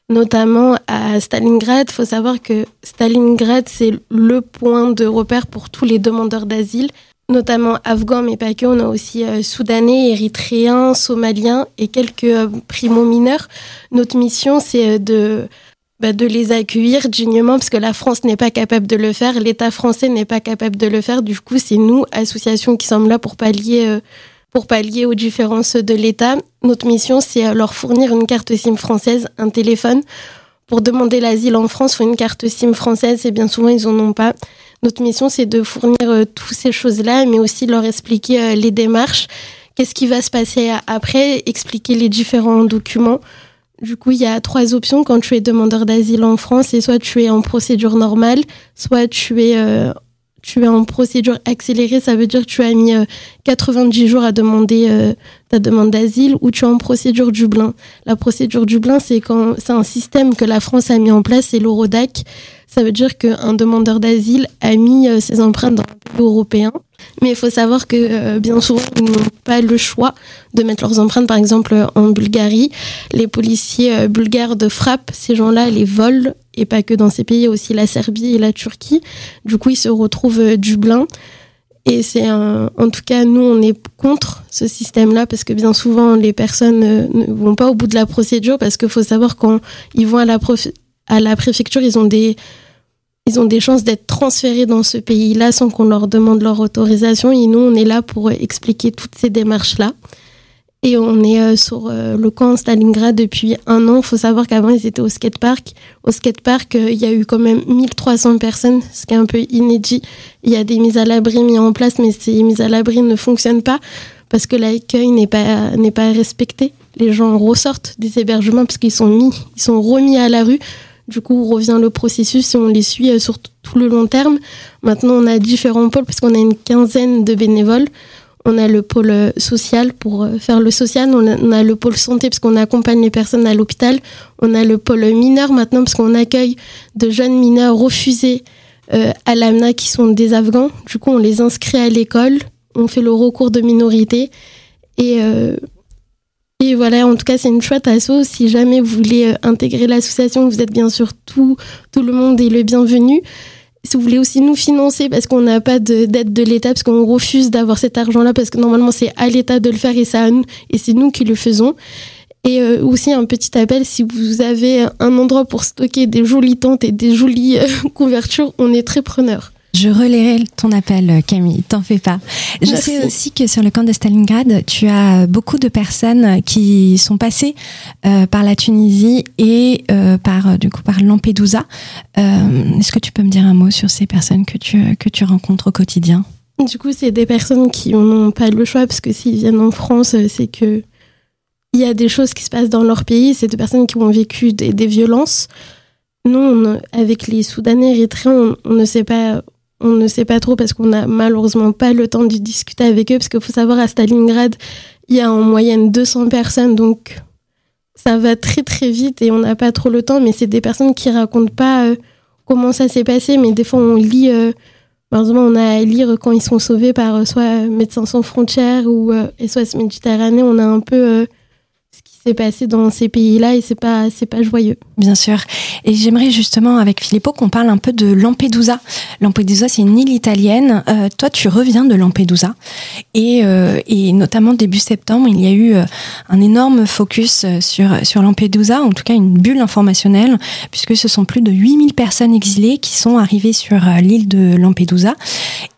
S4: notamment à Stalingrad. Il faut savoir que Stalingrad, c'est le point de repère pour tous les demandeurs d'asile, notamment afghans, mais pas que. On a aussi euh, soudanais, érythréens, somaliens et quelques euh, primo-mineurs. Notre mission, c'est euh, de bah, de les accueillir dignement parce que la France n'est pas capable de le faire, l'État français n'est pas capable de le faire. Du coup, c'est nous, associations, qui sommes là pour pallier, euh, pour pallier aux différences de l'État. Notre mission, c'est euh, leur fournir une carte SIM française, un téléphone. Pour demander l'asile en France, faut une carte SIM française et bien souvent, ils en ont pas. Notre mission, c'est de fournir euh, toutes ces choses-là, mais aussi leur expliquer euh, les démarches, qu'est-ce qui va se passer a- après, expliquer les différents documents. Du coup, il y a trois options quand tu es demandeur d'asile en France. C'est soit tu es en procédure normale, soit tu es, euh, tu es en procédure accélérée. Ça veut dire que tu as mis euh, 90 jours à demander euh, ta demande d'asile, ou tu es en procédure Dublin. La procédure Dublin, c'est quand c'est un système que la France a mis en place, c'est l'Eurodac. Ça veut dire qu'un demandeur d'asile a mis euh, ses empreintes dans un pays européen. Mais il faut savoir que euh, bien souvent, ils n'ont pas le choix de mettre leurs empreintes, par exemple, en Bulgarie. Les policiers euh, bulgares de frappe, ces gens-là, les volent, et pas que dans ces pays, aussi la Serbie et la Turquie. Du coup, ils se retrouvent euh, Dublin. Et c'est en tout cas, nous, on est contre ce système-là parce que bien souvent, les personnes ne vont pas au bout de la procédure parce qu'il faut savoir quand ils vont à la, à la préfecture, ils ont des, ils ont des chances d'être transférés dans ce pays-là sans qu'on leur demande leur autorisation. Et nous, on est là pour expliquer toutes ces démarches-là. Et on est euh, sur euh, le camp Stalingrad depuis un an. Il faut savoir qu'avant, ils étaient au skatepark. Au skatepark, euh, il y a eu quand même 1300 personnes, ce qui est un peu inédit. Il y a des mises à l'abri mises en place, mais ces mises à l'abri ne fonctionnent pas parce que l'accueil n'est pas, n'est pas respecté. Les gens ressortent des hébergements parce qu'ils sont mis, ils sont remis à la rue. Du coup, revient le processus et on les suit sur tout le long terme. Maintenant, on a différents pôles parce qu'on a une quinzaine de bénévoles on a le pôle euh, social pour euh, faire le social, on a, le pôle santé parce qu'on accompagne les personnes à l'hôpital, on a le pôle mineur maintenant parce qu'on accueille de jeunes mineurs refusés euh, à l'AMNA qui sont des Afghans. Du coup, on les inscrit à l'école, on fait le recours de minorité. Et voilà, en tout cas, c'est une chouette asso. Si jamais vous voulez intégrer l'association, vous êtes bien sûr tout, tout le monde est le bienvenu si vous voulez aussi nous financer parce qu'on n'a pas d'aide de, l'État, parce qu'on refuse d'avoir cet argent-là, parce que normalement c'est à l'État de le faire et, ça, et c'est nous qui le faisons. Et euh, aussi un petit appel, si vous avez un endroit pour stocker des jolies tentes et des jolies euh, couvertures, on est très preneurs.
S1: Je relayerai ton appel, Camille, t'en fais pas. Je sais aussi que sur le camp de Stalingrad, tu as beaucoup de personnes qui sont passées euh, par la Tunisie et euh, par du coup par Lampedusa. Euh, est-ce que tu peux me dire un mot sur ces personnes que tu que tu rencontres au quotidien?
S4: Du coup, c'est des personnes qui n'ont pas le choix parce que s'ils viennent en France, c'est que il y a des choses qui se passent dans leur pays. C'est des personnes qui ont vécu des, des violences. Nous, avec les Soudanais érythréens, on ne sait pas on ne sait pas trop parce qu'on n'a malheureusement pas le temps de discuter avec eux parce qu'il faut savoir à Stalingrad, il y a en moyenne 200 personnes donc ça va très très vite et on n'a pas trop le temps mais c'est des personnes qui racontent pas euh, comment ça s'est passé mais des fois on lit euh, malheureusement on a à lire quand ils sont sauvés par euh, soit Médecins sans frontières ou SOS Méditerranée, on a un peu s'est passé dans ces pays-là et c'est pas c'est pas joyeux.
S1: Bien sûr. Et j'aimerais justement avec Filippo qu'on parle un peu de Lampedusa. Lampedusa, c'est une île italienne. Euh, toi, tu reviens de Lampedusa et euh, et notamment début septembre, il y a eu euh, un énorme focus sur sur Lampedusa, en tout cas une bulle informationnelle, puisque ce sont plus de 8000 personnes exilées qui sont arrivées sur l'île de Lampedusa.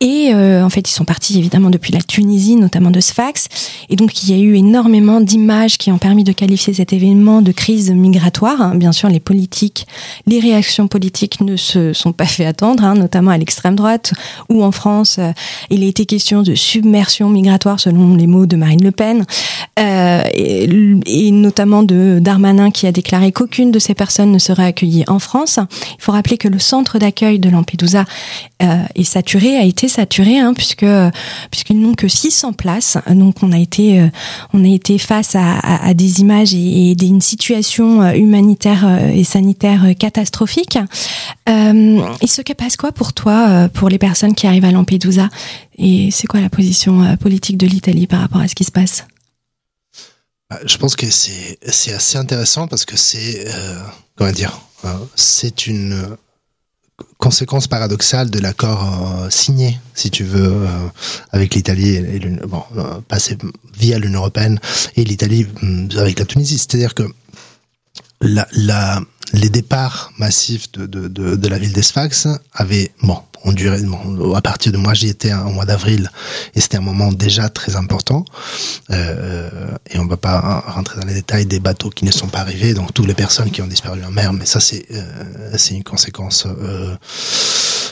S1: Et en fait, ils sont partis évidemment depuis la Tunisie, notamment de Sfax. Et donc, il y a eu énormément d'images qui ont permis de qualifier cet événement de crise migratoire. Hein. Bien sûr, les politiques, les réactions politiques ne se sont pas fait attendre, hein, notamment à l'extrême droite ou en France, euh, il a été question de submersion migratoire selon les mots de Marine Le Pen, euh, et, notamment de Darmanin qui a déclaré qu'aucune de ces personnes ne serait accueillie en France. Il faut rappeler que le centre d'accueil de Lampedusa euh, est saturé, a été saturé, hein, puisque puisqu'ils n'ont que 600 places. Donc on a été on a été face à, à, à des et, d'une situation euh, humanitaire euh, et sanitaire euh, catastrophique. il se passe quoi pour toi, pour les personnes qui arrivent à Lampedusa? Et c'est quoi la position politique de l'Italie par rapport à ce qui se passe?
S2: Bah, je pense que c'est assez intéressant parce que c'est comment dire c'est une conséquence paradoxale de l'accord euh, signé, si tu veux, euh, avec l'Italie et, bon, euh, passé via l'Union européenne et l'Italie mm, avec la Tunisie. C'est-à-dire que la, les départs massifs de, de, de, de la ville d'Esfax avaient, bon, ont duré, bon, à partir de moi j'y étais au mois d'avril et c'était un moment déjà très important. Euh, et on va pas rentrer dans les détails des bateaux qui ne sont pas arrivés donc toutes les personnes qui ont disparu en mer mais ça c'est euh, c'est une conséquence euh,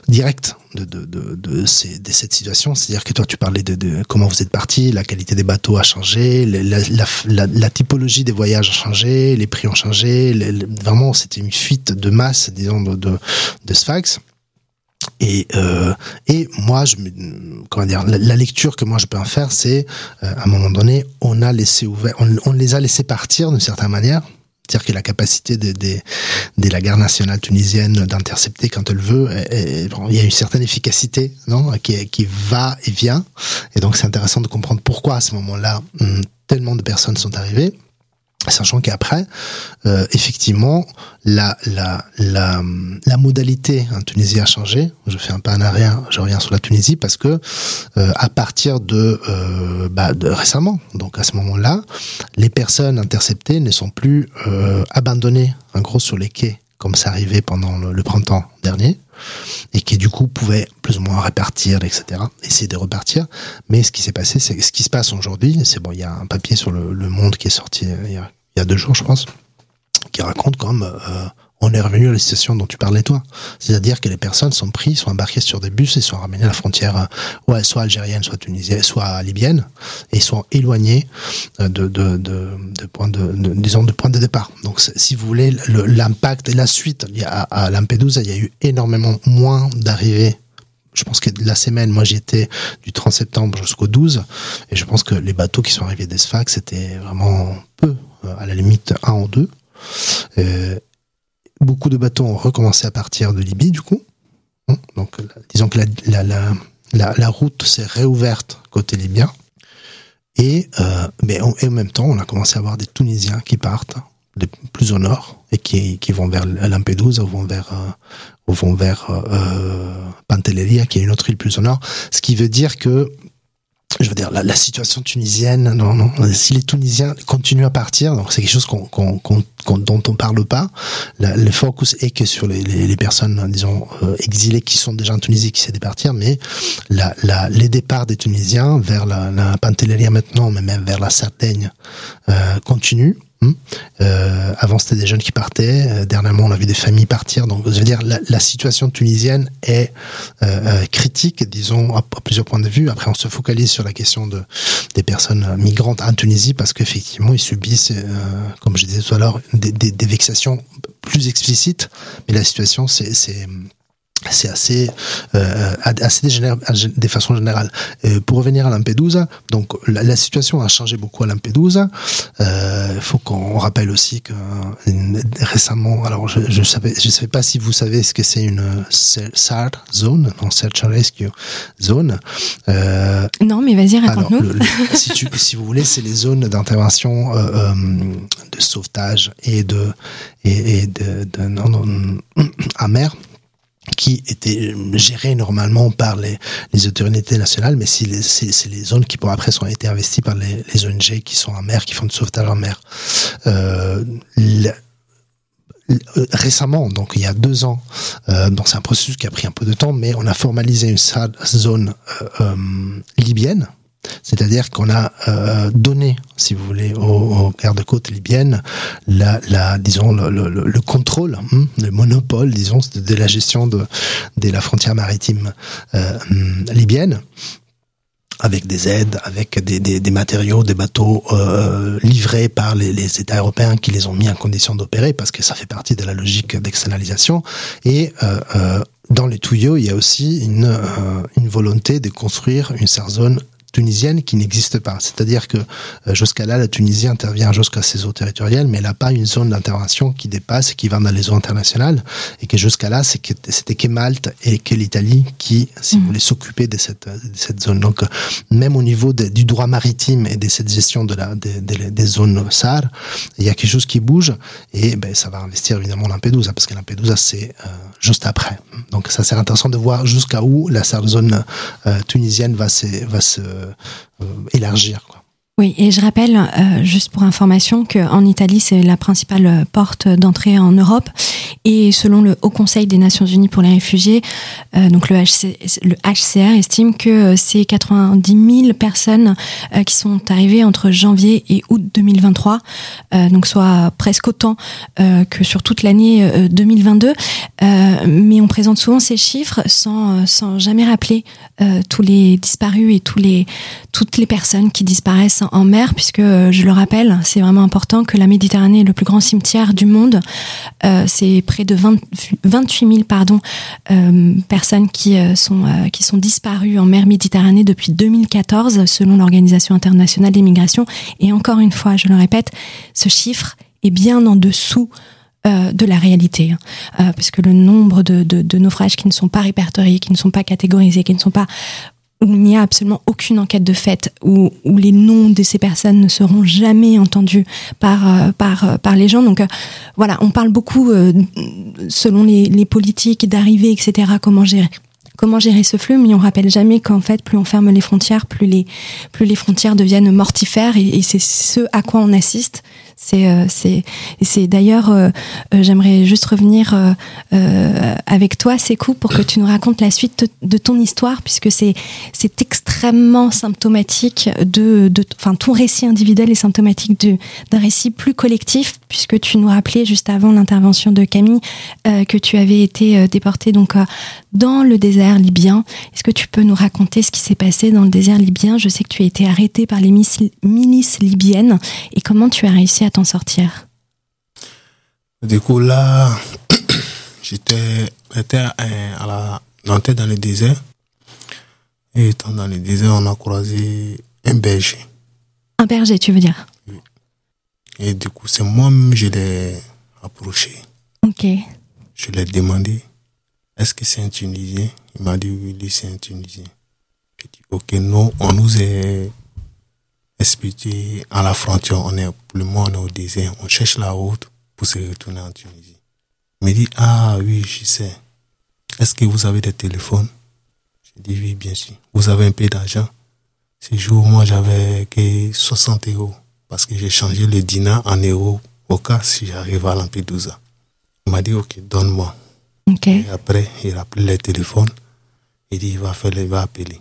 S2: directe de, de, de, de, de cette situation. C'est-à-dire que toi tu parlais de, de, comment vous êtes parti la qualité des bateaux a changé la, la, la, typologie des voyages a changé les prix ont changé vraiment c'était une fuite de masse disons de, de, de Sfax et, euh, et moi, je, comment dire, la, lecture que moi je peux en faire, c'est euh, à un moment donné, on a laissé ouvert, on, on les a laissés partir d'une certaine manière. C'est-à-dire que la capacité de, de, de, la garde nationale tunisienne d'intercepter quand elle veut, il y a une certaine efficacité non qui, qui va et vient. Et donc c'est intéressant de comprendre pourquoi à ce moment-là, hum, tellement de personnes sont arrivées. Sachant qu'après, euh, effectivement, la, la, la, la modalité en Tunisie a changé. Je fais un pas en arrière, je reviens sur la Tunisie parce que euh, à partir de, euh, bah, récemment, donc à ce moment-là, les personnes interceptées ne sont plus euh, abandonnées en gros sur les quais comme ça arrivait pendant le, printemps dernier, et qui du coup pouvaient plus ou moins répartir, etc., essayer de repartir. Mais ce qui s'est passé, c'est ce qui se passe aujourd'hui, c'est bon, il y a un papier sur le, Monde qui est sorti il y, a, il y a deux jours, je pense, qui raconte comme euh, on est revenu à la situation dont tu parlais toi. C'est-à-dire que les personnes sont prises, sont embarquées sur des bus et sont ramenées à la frontière, euh, ouais, soit algérienne, soit tunisienne, soit libyenne, et sont éloignées de, de, de, de de, de, disons, de point de départ. Donc, si vous voulez, l'impact et la suite, à Lampedusa, il y a eu énormément moins d'arrivées je pense que la semaine, moi j'étais du 30 septembre jusqu'au 12, et je pense que les bateaux qui sont arrivés d'Esfax, c'était vraiment peu, à la limite un ou deux. Euh, beaucoup de bateaux ont recommencé à partir de Libye, du coup. Donc, disons que la, la, la, route s'est réouverte côté libyen. Et, euh, mais en, même temps, on a commencé à avoir des Tunisiens qui partent de plus au nord et qui, qui vont vers Lampedusa ou vont vers, euh, vont vers euh, Pantelleria, qui est une autre île plus au nord. Ce qui veut dire que je veux dire, la, la, situation tunisienne, non, non, si les Tunisiens continuent à partir, donc c'est quelque chose qu'on, qu'on, qu'on, dont on parle pas. La, le focus est que sur les, les, les personnes, disons, euh, exilées qui sont déjà en Tunisie, qui de partir, mais la, la, les départs des Tunisiens vers la, la Pantelleria maintenant, mais même vers la Sardaigne, euh, continuent. Euh, avant, c'était des jeunes qui partaient. Euh, dernièrement, on a vu des familles partir. Donc, je veux dire, la, la situation tunisienne est euh, critique, disons, à, plusieurs points de vue. Après, on se focalise sur la question de, des personnes migrantes en Tunisie parce qu'effectivement, ils subissent, euh, comme je disais tout à l'heure, des, des, des, vexations plus explicites. Mais la situation, c'est c'est assez euh, assez des, des façons générales. Euh, pour revenir à Lampedusa, donc la, la, situation a changé beaucoup à Lampedusa. Il euh, faut qu'on rappelle aussi que une, récemment, alors je je savais je sais pas si vous savez ce que c'est une SAR zone, non Search and Rescue zone.
S1: Euh, non, mais vas-y raconte-nous.
S2: si tu si vous voulez, c'est les zones d'intervention euh, euh, de sauvetage et de et, et de, de non, non, à mer qui étaient gérées normalement par les, les autorités nationales, mais c'est les, zones qui pour après sont été investies par les, les ONG qui sont en mer, qui font du sauvetage en mer. Euh, le, récemment, donc il y a deux ans, euh, donc c'est un processus qui a pris un peu de temps, mais on a formalisé une zone euh, euh, libyenne c'est-à-dire qu'on a euh, donné, si vous voulez, aux, gardes-côtes libyennes la, disons, le, le, le contrôle, hein, le monopole, disons, de, la gestion de, la frontière maritime euh, libyenne avec des aides, avec des, matériaux, des bateaux euh, livrés par les, États européens qui les ont mis en condition d'opérer, parce que ça fait partie de la logique d'externalisation. Et dans les tuyaux, il y a aussi une, une volonté de construire une zone tunisienne qui n'existe pas. C'est-à-dire que euh, jusqu'à là, la Tunisie intervient jusqu'à ses eaux territoriales, mais elle n'a pas une zone d'intervention qui dépasse et qui va dans les eaux internationales. Et que jusqu'à là, c'était que Malte et que l'Italie qui, si mmh. vous voulez, s'occuper de cette, de cette zone. Donc, même au niveau de, du droit maritime et de cette gestion de la, de, de, des zones SAR, il y a quelque chose qui bouge et ben, ça va investir évidemment Lampedusa, parce que Lampedusa, c'est euh, juste après. Donc, ça c'est intéressant de voir jusqu'à où la SAR zone euh, tunisienne va se, va se élargir. Quoi.
S1: Oui, et je rappelle, euh, juste pour information, qu'en Italie, c'est la principale porte d'entrée en Europe. Et selon le Haut Conseil des Nations Unies pour les réfugiés, euh, donc le, HC, le, HCR estime que c'est 90 000 personnes euh, qui sont arrivées entre janvier et août 2023, euh, donc soit presque autant euh, que sur toute l'année 2022. Euh, mais on présente souvent ces chiffres sans, sans jamais rappeler tous les disparus et tous les, toutes les personnes qui disparaissent en mer, puisque je le rappelle, c'est vraiment important que la Méditerranée est le plus grand cimetière du monde. Euh, c'est près de 20, 28 000 pardon, euh, personnes qui, euh, sont, euh, qui sont disparues en mer Méditerranée depuis 2014, selon l'Organisation internationale des migrations. Et encore une fois, je le répète, ce chiffre est bien en dessous euh, de la réalité, euh, parce que le nombre de, naufrages qui ne sont pas répertoriés, qui ne sont pas catégorisés, qui ne sont pas où il n'y a absolument aucune enquête de fait, où, où, les noms de ces personnes ne seront jamais entendus par, euh, par, euh, par les gens. Donc euh, voilà, on parle beaucoup, euh, selon les, les politiques d'arrivée, etc., comment gérer comment gérer ce flux, mais on rappelle jamais qu'en fait, plus on ferme les frontières, plus les, plus les frontières deviennent mortifères, et, et c'est ce à quoi on assiste. C'est, euh, c'est, d'ailleurs, euh, euh, j'aimerais juste revenir avec toi, Sekou, pour que tu nous racontes la suite de, ton histoire, puisque c'est, extrêmement symptomatique de, enfin, ton récit individuel est symptomatique d'un récit plus collectif, puisque tu nous rappelais juste avant l'intervention de Camille que tu avais été déporté donc dans le désert libyen. Est-ce que tu peux nous raconter ce qui s'est passé dans le désert libyen? Je sais que tu as été arrêté par les milices libyennes et comment tu as réussi à t'en sortir
S3: Du coup, là, j'étais à la, dans le désert. Et étant dans le désert, on a croisé un berger.
S1: Un berger, tu veux dire?
S3: Oui. Et du coup, c'est moi-même, je l'ai approché.
S1: Ok.
S3: Je l'ai demandé, est-ce que c'est un Tunisien? Il m'a dit, oui, c'est un Tunisien. J'ai dit, ok, non, on nous est expliqué à la frontière, on est, le est au désert, on cherche la route pour se retourner en Tunisie. Il me dit, ah oui, je sais. Est-ce que vous avez des téléphones? J'ai dit, oui, bien sûr. Vous avez un peu d'argent? Ce jour, moi, j'avais que 60 euros parce que j'ai changé le dinar en euros au cas si j'arrive à Lampedusa. Il m'a dit, ok, donne-moi.
S1: Okay.
S3: Et après, il a appelé le téléphone. Il dit, il va, faire, il va appeler.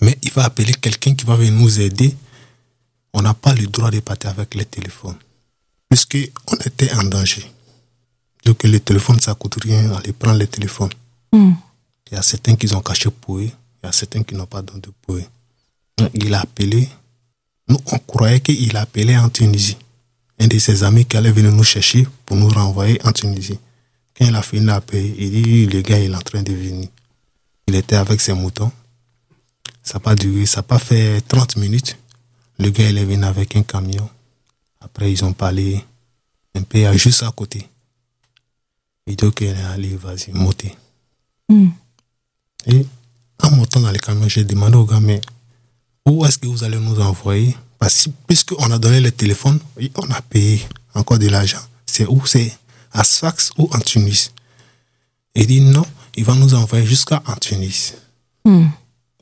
S3: Mais il va appeler quelqu'un qui va venir nous aider on n'a pas le droit de partir avec les téléphones, puisqu'on était en danger. Donc le téléphone, ça coûte rien, aller prendre le téléphone.
S1: Mm.
S3: Il y a certains qui ont caché pour eux, il y a certains qui n'ont pas donné pour eux. Donc, il a appelé, nous on croyait qu'il appelait en Tunisie. Un de ses amis qui allait venir nous chercher pour nous renvoyer en Tunisie. Quand il a fini d'appeler, il dit, le gars il est en train de venir. Il était avec ses moutons. Ça n'a pas duré, ça n'a pas fait 30 minutes. Le gars, il est venu avec un camion. Après, ils ont parlé un peu juste à côté. Il dit, ok, allez, vas-y, montez.
S1: Mm.
S3: Et en montant dans le camion, j'ai demandé au gars, mais où est-ce que vous allez nous envoyer? Parce que puisqu'on a donné le téléphone, on a payé encore de l'argent. C'est où? C'est à Sfax ou en Tunis? Il dit, non, il va nous envoyer jusqu'à en Tunis.
S1: Mm.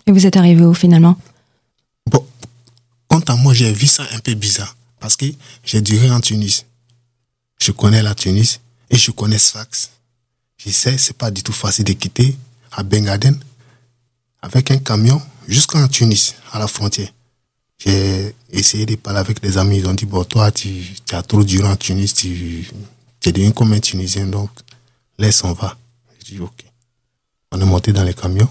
S1: Et vous êtes arrivé où finalement?
S3: Quant à moi, j'ai vu ça un peu bizarre parce que j'ai duré en Tunis. Je connais la Tunis et je connais Sfax. Je sais, c'est pas du tout facile de quitter à Bengaden avec un camion jusqu'en Tunis, à la frontière. J'ai essayé de parler avec des amis. Ils ont dit, bon, toi, tu, as trop duré en Tunis, tu, tu es devenu comme un Tunisien, donc laisse, on va. J'ai dit, ok. On est monté dans les camions.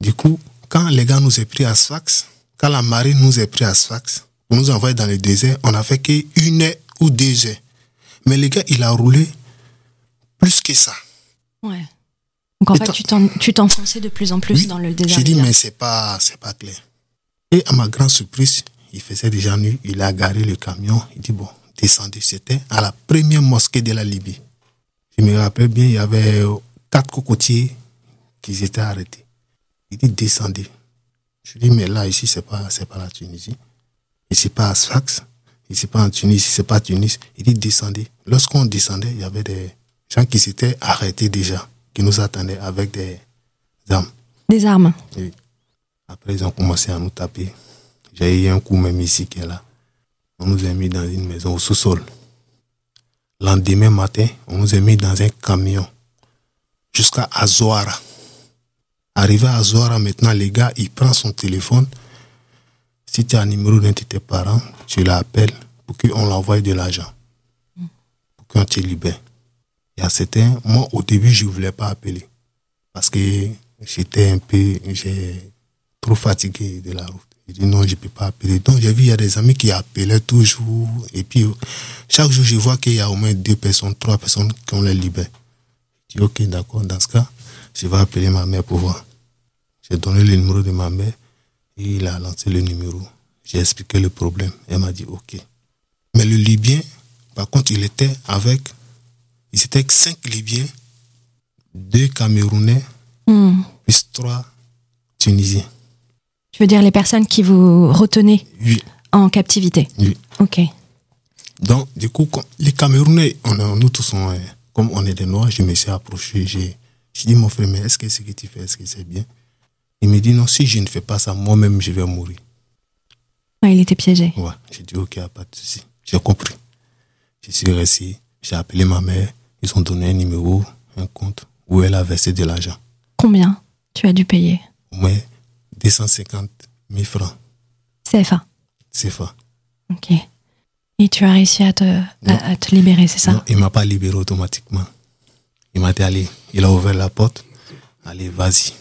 S3: Du coup, quand les gars nous ont pris à Sfax, quand la marée nous a pris à Sfax, on nous a envoyé dans le désert, on a fait qu'une heure ou deux heures. Mais le gars, il a roulé plus que ça.
S1: Ouais. Donc en Et fait, tu t'enfonçais de plus en plus
S3: oui,
S1: dans le désert.
S3: J'ai dit, mais c'est pas, c'est pas clair. Et à ma grande surprise, il faisait déjà nuit, il a garé le camion, il dit, bon, descendez. C'était à la première mosquée de la Libye. Je me rappelle bien, il y avait quatre cocotiers qui étaient arrêtés. Il dit, descendez. Je dis, mais là, ici, c'est pas, c'est pas la Tunisie. Ici, pas à Sfax. Ici, pas en Tunisie, c'est pas Tunis. Il dit, descendez. Lorsqu'on descendait, il y avait des gens qui s'étaient arrêtés déjà, qui nous attendaient avec des armes.
S1: Des armes
S3: Oui. Après, ils ont commencé à nous taper. J'ai eu un coup même ici qui est là. On nous a mis dans une maison au sous-sol. Lendemain matin, on nous a mis dans un camion jusqu'à Azoara. Arrivé à Zora, maintenant, les gars, il prend son téléphone. Si tu as un numéro d'un de tes parents, tu l'appelles pour qu'on l'envoie de l'argent. Pour qu'on te libère. Il y a certains, moi, au début, je ne voulais pas appeler. Parce que j'étais un peu, j'ai trop fatigué de la route. J'ai dit non, je ne peux pas appeler. Donc, j'ai vu, il y a des amis qui appelaient toujours. Et puis, chaque jour, je vois qu'il y a au moins deux personnes, trois personnes qui ont les libère. Je dis, ok, d'accord, dans ce cas, je vais appeler ma mère pour voir. J'ai donné le numéro de ma mère et il a lancé le numéro. J'ai expliqué le problème. Elle m'a dit OK. Mais le Libyen, par contre, il était avec, il était avec cinq Libyens, deux Camerounais,
S1: mm.
S3: plus trois Tunisie.
S1: Tu veux dire les personnes qui vous retenaient
S3: Oui.
S1: en captivité
S3: Oui.
S1: Ok.
S3: Donc, du coup, les Camerounais, on nous tous, on comme on est des Noirs, je me suis approché. J'ai j'ai dit, mon frère, mais est-ce que ce que tu fais, est-ce que c'est bien? Il me dit, non, si je ne fais pas ça, moi-même, je vais mourir.
S1: Il était piégé.
S3: Ouais. J'ai dit, ok, pas de souci. J'ai compris. Je suis resté, j'ai appelé ma mère, ils ont donné un numéro, un compte, où elle a versé de l'argent.
S1: Combien tu as dû payer?
S3: Au moins 250 000 francs.
S1: CFA.
S3: Ça.
S1: Ok. Et tu as réussi à te, à, à te libérer, c'est ça?
S3: Non, il m'a pas libéré automatiquement. Il m'a dit, allez, il a ouvert la porte. Allez, vas-y.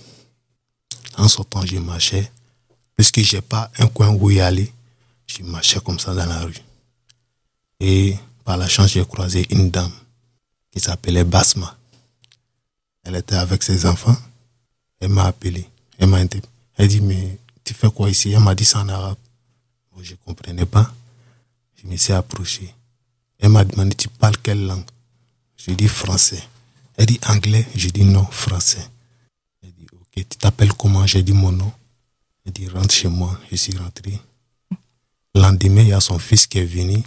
S3: En sortant, je marchais. Puisque j'ai pas un coin où y aller, je marchais comme ça dans la rue. Et par la chance, j'ai croisé une dame qui s'appelait Basma. Elle était avec ses enfants. Elle m'a appelé. Elle m'a interpellé. Elle dit, mais tu fais quoi ici? Elle m'a dit ça en arabe. Bon, je ne comprenais pas. Je me suis approché. Elle m'a demandé, tu parles quelle langue? J'ai dit français. Elle dit anglais. J'ai dit non, français. Elle dit, ok, tu t'appelles comment? J'ai dit mon nom. Elle dit, rentre chez moi. Je suis rentré. Le lendemain, il y a son fils qui est venu.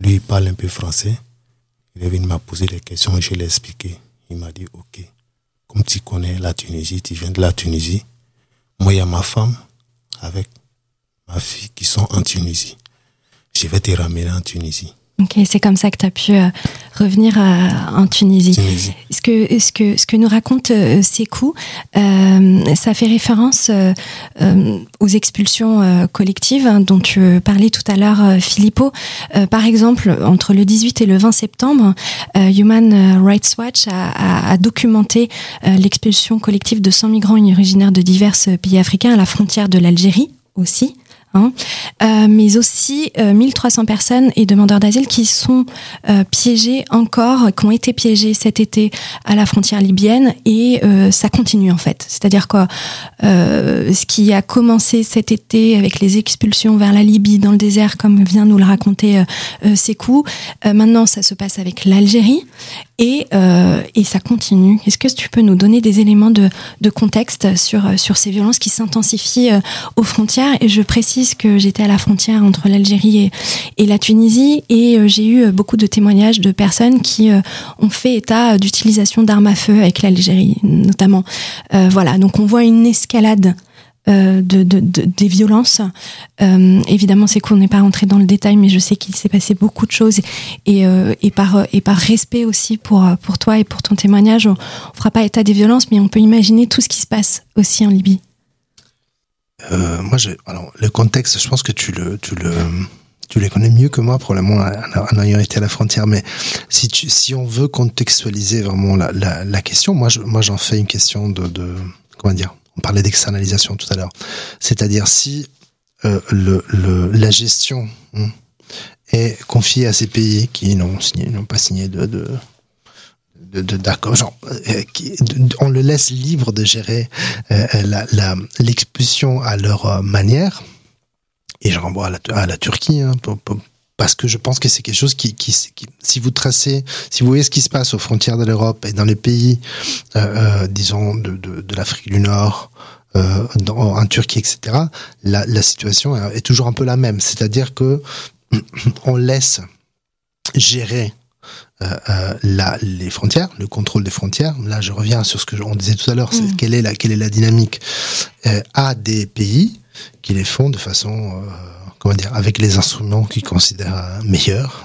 S3: Lui, il parle un peu français. Il est venu m'a posé des questions, je l'ai expliqué. Il m'a dit, ok, comme tu connais la Tunisie, tu viens de la Tunisie. Moi, il y a ma femme avec ma fille qui sont en Tunisie. Je vais te ramener en Tunisie.
S1: Ok, c'est comme ça que tu as pu euh, revenir en Tunisie.
S3: Tunisie.
S1: Ce que, ce que, ce que nous raconte euh, Sékou, euh, ça fait référence euh, euh, aux expulsions euh, collectives hein, dont tu parlais tout à l'heure, Filippo. Euh, par exemple, entre le 18 et le 20 septembre, euh, Human Rights Watch a, a- a documenté euh, l'expulsion collective de 100 migrants originaires de divers pays africains à la frontière de l'Algérie aussi. Hein. Euh, mais aussi euh, 1300 personnes et demandeurs d'asile qui sont euh, piégés encore, qui ont été piégés cet été à la frontière libyenne et euh, ça continue en fait. C'est-à-dire que ce qui a commencé cet été avec les expulsions vers la Libye dans le désert, comme vient nous le raconter euh, maintenant ça se passe avec l'Algérie et, euh, et ça continue. Est-ce que tu peux nous donner des éléments de, de contexte sur, euh, sur ces violences qui s'intensifient euh, aux frontières? Et je précise que j'étais à la frontière entre l'Algérie et, et la Tunisie et euh, j'ai eu beaucoup de témoignages de personnes qui ont fait état d'utilisation d'armes à feu avec l'Algérie notamment. Voilà, donc on voit une escalade de- des violences. Euh, évidemment, c'est qu'on n'est pas rentré dans le détail, mais je sais qu'il s'est passé beaucoup de choses et, euh, et, par, et par respect aussi pour, pour toi et pour ton témoignage, on ne fera pas état des violences, mais on peut imaginer tout ce qui se passe aussi en Libye.
S2: Euh, moi, alors, le contexte, je pense que tu le, tu le, tu les connais mieux que moi, probablement, en, en ayant été à la frontière. Mais si tu, si on veut contextualiser vraiment la, la, la question, moi, je, moi, j'en fais une question de, de, comment dire, on parlait d'externalisation tout à l'heure. C'est-à-dire si euh, la gestion hein, est confiée à ces pays qui n'ont pas signé de, d'accord, euh, on le laisse libre de gérer euh, l'expulsion à leur manière. Et je renvoie à la, Turquie, hein, pour- parce que je pense que c'est quelque chose qui, qui, qui- si vous tracez, si vous voyez ce qui se passe aux frontières de l'Europe et dans les pays, euh, euh, disons, de, de, de l'Afrique du Nord, euh, dans, en Turquie, etc., la, la situation est est toujours un peu la même. C'est-à-dire que on laisse gérer euh, euh, la, les frontières, le contrôle des frontières. Là, je reviens sur ce que on disait tout à l'heure. c'est
S1: Mm.
S2: Quelle est la quelle est la dynamique euh, à des pays qui les font de façon euh, comment dire avec les instruments qu'ils considèrent euh, meilleurs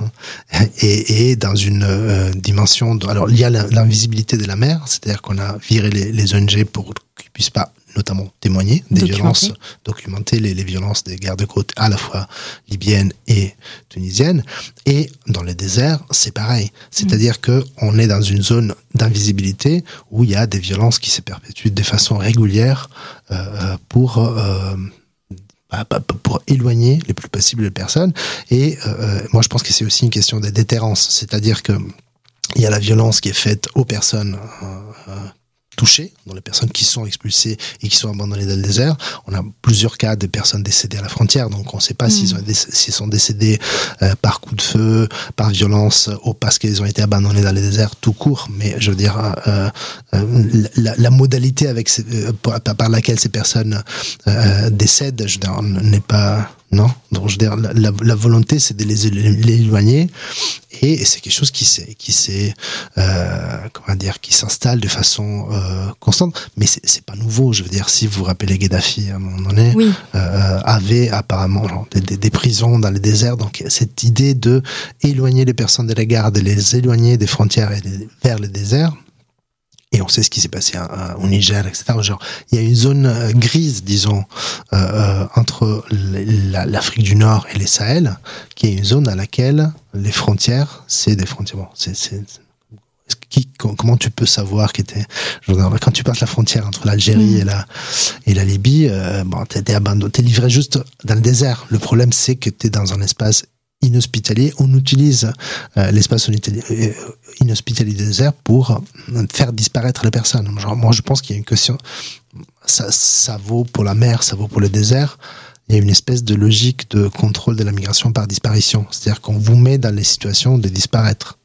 S2: hein, et, et dans une euh, dimension. De, alors, il y a l'invisibilité de la mer, c'est-à-dire qu'on a viré les, les ONG pour qu'ils puissent pas notamment témoigner des
S1: Documenter.
S2: violences, documenter les, les violences des guerres de côte à la fois libyennes et tunisiennes. Et dans les déserts, c'est pareil. C'est-à-dire que on est dans une zone d'invisibilité où il y a des violences qui se perpétuent de façon régulière euh, pour euh, pour éloigner le plus possible les personnes. Et euh, moi, je pense que c'est aussi une question de déterrence. C'est-à-dire que il y a la violence qui est faite aux personnes euh, touchées, dans les personnes qui sont expulsées et qui sont abandonnées dans le désert. On a plusieurs cas de personnes décédées à la frontière, donc on ne sait pas s'ils mm. s'ils sont décédés euh, par coup de feu, par violence ou parce qu'ils ont été abandonnés dans le désert tout court. Mais je veux dire, euh, euh, la, la, modalité avec par, par, laquelle ces personnes décèdent, je veux dire, n'est pas non, donc je veux dire, la, la volonté, c'est de les, éloigner, et, c'est quelque chose qui s'est, qui s'est, euh, comment dire, qui s'installe de façon euh, constante. Mais c'est, c'est pas nouveau. Je veux dire, si vous vous rappelez Gaddafi à un moment donné, euh, avait apparemment genre, des, des, des, prisons dans les déserts. Donc cette idée de éloigner les personnes de la garde, de les éloigner des frontières et vers les déserts et on sait ce qui s'est passé au Niger, etc. Genre, il y a une zone euh, grise, disons, euh, euh entre l'Afrique du Nord et les Sahel, qui est une zone à laquelle les frontières, c'est des frontières. Bon, c'est qui, comment tu peux savoir qu'était quand tu passes la frontière entre l'Algérie mm. et la et la Libye euh, bon t'es abandonné t'es livré juste dans le désert le problème c'est que t'es dans un espace inhospitalier, on utilise euh, l'espace euh, inhospitalier désert pour euh, faire disparaître les personnes. Genre, moi, je pense qu'il y a une question, ça, ça vaut pour la mer, ça vaut pour le désert. Il y a une espèce de logique de contrôle de la migration par disparition. C'est-à-dire qu'on vous met dans les situations de disparaître.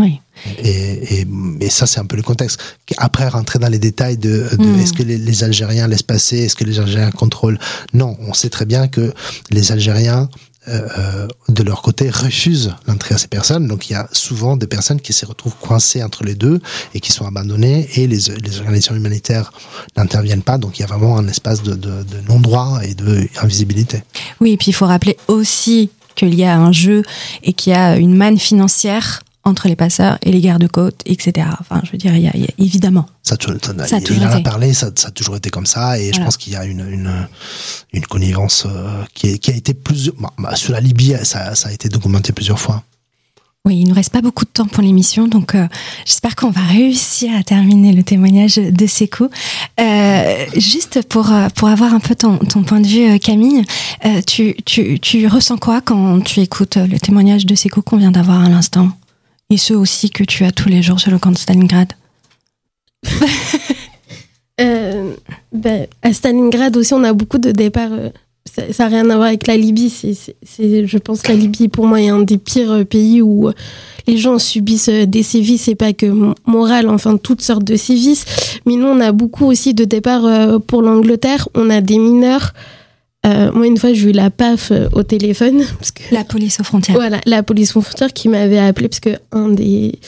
S1: Oui.
S2: Et, et, et ça, c'est un peu le contexte. Après, rentrer dans les détails de, de mm. est-ce que les, les, Algériens laissent passer, est-ce que les Algériens contrôlent? Non, on sait très bien que les Algériens euh, de leur côté, refusent l'entrée à ces personnes. Donc il y a souvent des personnes qui se retrouvent coincées entre les deux et qui sont abandonnées et les, les organisations humanitaires n'interviennent pas. Donc il y a vraiment un espace de, de, non-droit et de invisibilité.
S1: Oui, et puis il faut rappeler aussi qu'il y a un jeu et qu'il y a une manne financière entre les passeurs et les gardes-côtes, etc. Enfin, je veux dire, il y a, évidemment.
S2: Ça, ça, il, en a parlé, ça, ça, a toujours été comme ça, et je pense qu'il y a une, une, une connivence euh, qui, qui, a été plus... Bah, sur la Libye, ça, ça a été documenté plusieurs fois.
S1: Oui, il nous reste pas beaucoup de temps pour l'émission, donc euh, j'espère qu'on va réussir à terminer le témoignage de Sekou. Euh, juste pour pour avoir un peu ton, ton point de vue, Camille, tu, tu, tu ressens quoi quand tu écoutes le témoignage de Sekou qu'on vient d'avoir à l'instant? Et ceux aussi que tu as tous les jours sur le camp de Stalingrad
S4: euh, ben, À Stalingrad aussi, on a beaucoup de départs. Euh, ça n'a rien à voir avec la Libye. C'est, je pense que la Libye, pour moi, est un des pires euh, pays où les gens subissent des sévices et pas que moral, enfin toutes sortes de sévices. Mais nous, on a beaucoup aussi de départs pour l'Angleterre. On a des mineurs. Euh, moi, une fois, j'ai eu la PAF euh, au téléphone. Parce que,
S1: la police aux frontières.
S4: Voilà, la police aux frontières qui m'avait appelé parce que un des,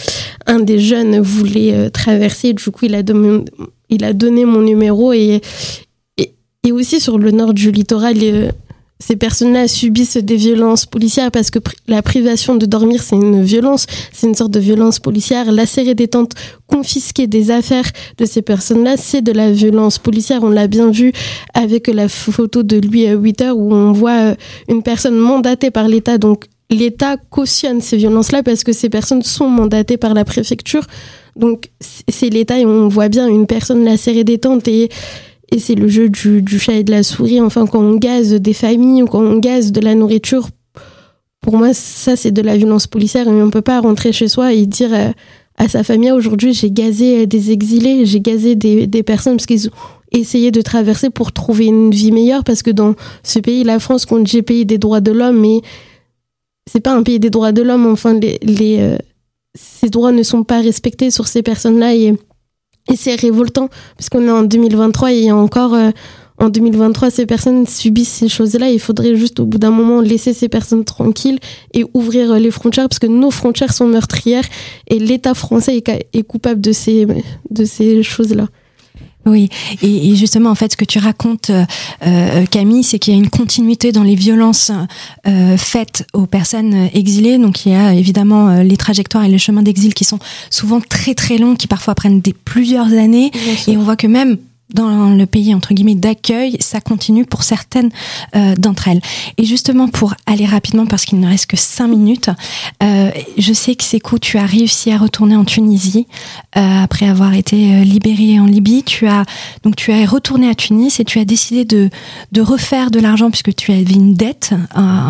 S4: un des jeunes voulait euh, traverser. Du coup, il a, donné, il a donné mon numéro et, et, et, aussi sur le nord du littoral, ces personnes-là subissent des violences policières parce que la privation de dormir, c'est une violence, c'est une sorte de violence policière. La série des tentes, confisquer des affaires de ces personnes-là, c'est de la violence policière. On l'a bien vu avec la photo de lui à 8 heures où on voit euh, une personne mandatée par l'État. Donc, l'État cautionne ces violences-là parce que ces personnes sont mandatées par la préfecture. Donc, c'est l'État et on voit bien une personne lacérée des tentes et et c'est le jeu du, du, chat et de la souris. Enfin, quand on gaze des familles ou quand on gaze de la nourriture, pour moi, ça, c'est de la violence policière. Et on peut pas rentrer chez soi et dire à sa famille, aujourd'hui, j'ai gazé des exilés, j'ai gazé des, des personnes parce qu'ils ont essayé de traverser pour trouver une vie meilleure. Parce que dans ce pays, la France, qu'on dit pays des droits de l'homme, mais c'est pas un pays des droits de l'homme. Enfin, les, les euh, ces droits ne sont pas respectés sur ces personnes-là et et c'est révoltant, parce qu'on est en 2023 et encore, euh, en 2023, ces personnes subissent ces choses-là. Il faudrait juste, au bout d'un moment, laisser ces personnes tranquilles et ouvrir les frontières, parce que nos frontières sont meurtrières et l'État français est, est coupable de ces, de ces choses-là.
S1: Oui, et, justement, en fait, ce que tu racontes, euh, euh, Camille, c'est qu'il y a une continuité dans les violences euh, faites aux personnes exilées. Donc, il y a évidemment les trajectoires et les chemins d'exil qui sont souvent très très longs, qui parfois prennent des plusieurs années. Et on voit que même dans le pays entre guillemets d'accueil, ça continue pour certaines euh, d'entre elles. Et justement pour aller rapidement parce qu'il ne reste que cinq minutes, euh, je sais que Sekou, tu as réussi à retourner en Tunisie euh, après avoir été euh, libéré en Libye. Tu as donc tu es retourné à Tunis et tu as décidé de de refaire de l'argent puisque tu avais une dette,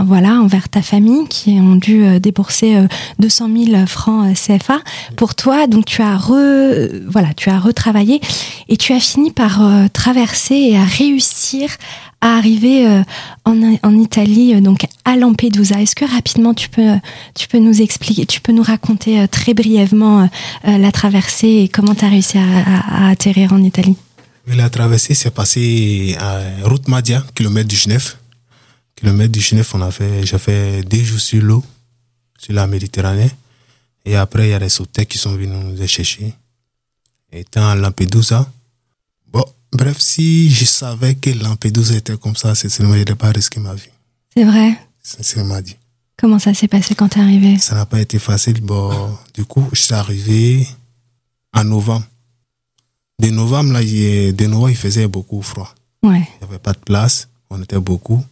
S1: voilà, envers ta famille qui ont dû débourser 200 000 francs CFA pour toi. Donc tu as re, voilà, tu as retravaillé et tu as fini par euh, traverser et à réussir à arriver euh, en, en, Italie, euh, donc à Lampedusa. Est-ce que rapidement tu peux, tu peux nous expliquer, tu peux nous raconter très brièvement la traversée et comment tu as réussi à, à, à, atterrir en Italie?
S3: La traversée s'est passée à route Madia, kilomètre du Genève. Kilomètre du Genève, on a fait, j'ai fait deux jours sur l'eau, sur la Méditerranée. Et après, il y a des sauveteurs qui sont venus nous chercher. Étant à Lampedusa, bref, si je savais que Lampedusa était comme ça, sincèrement, je n'aurais pas risqué ma vie.
S1: C'est vrai?
S3: Sincèrement dit.
S1: Comment ça s'est passé quand tu es arrivé?
S3: Ça n'a pas été facile. Bon, du coup, je suis arrivé en novembre. De novembre, là, il, de novembre, il faisait beaucoup froid.
S1: Ouais.
S3: Il n'y avait pas de place, on était beaucoup.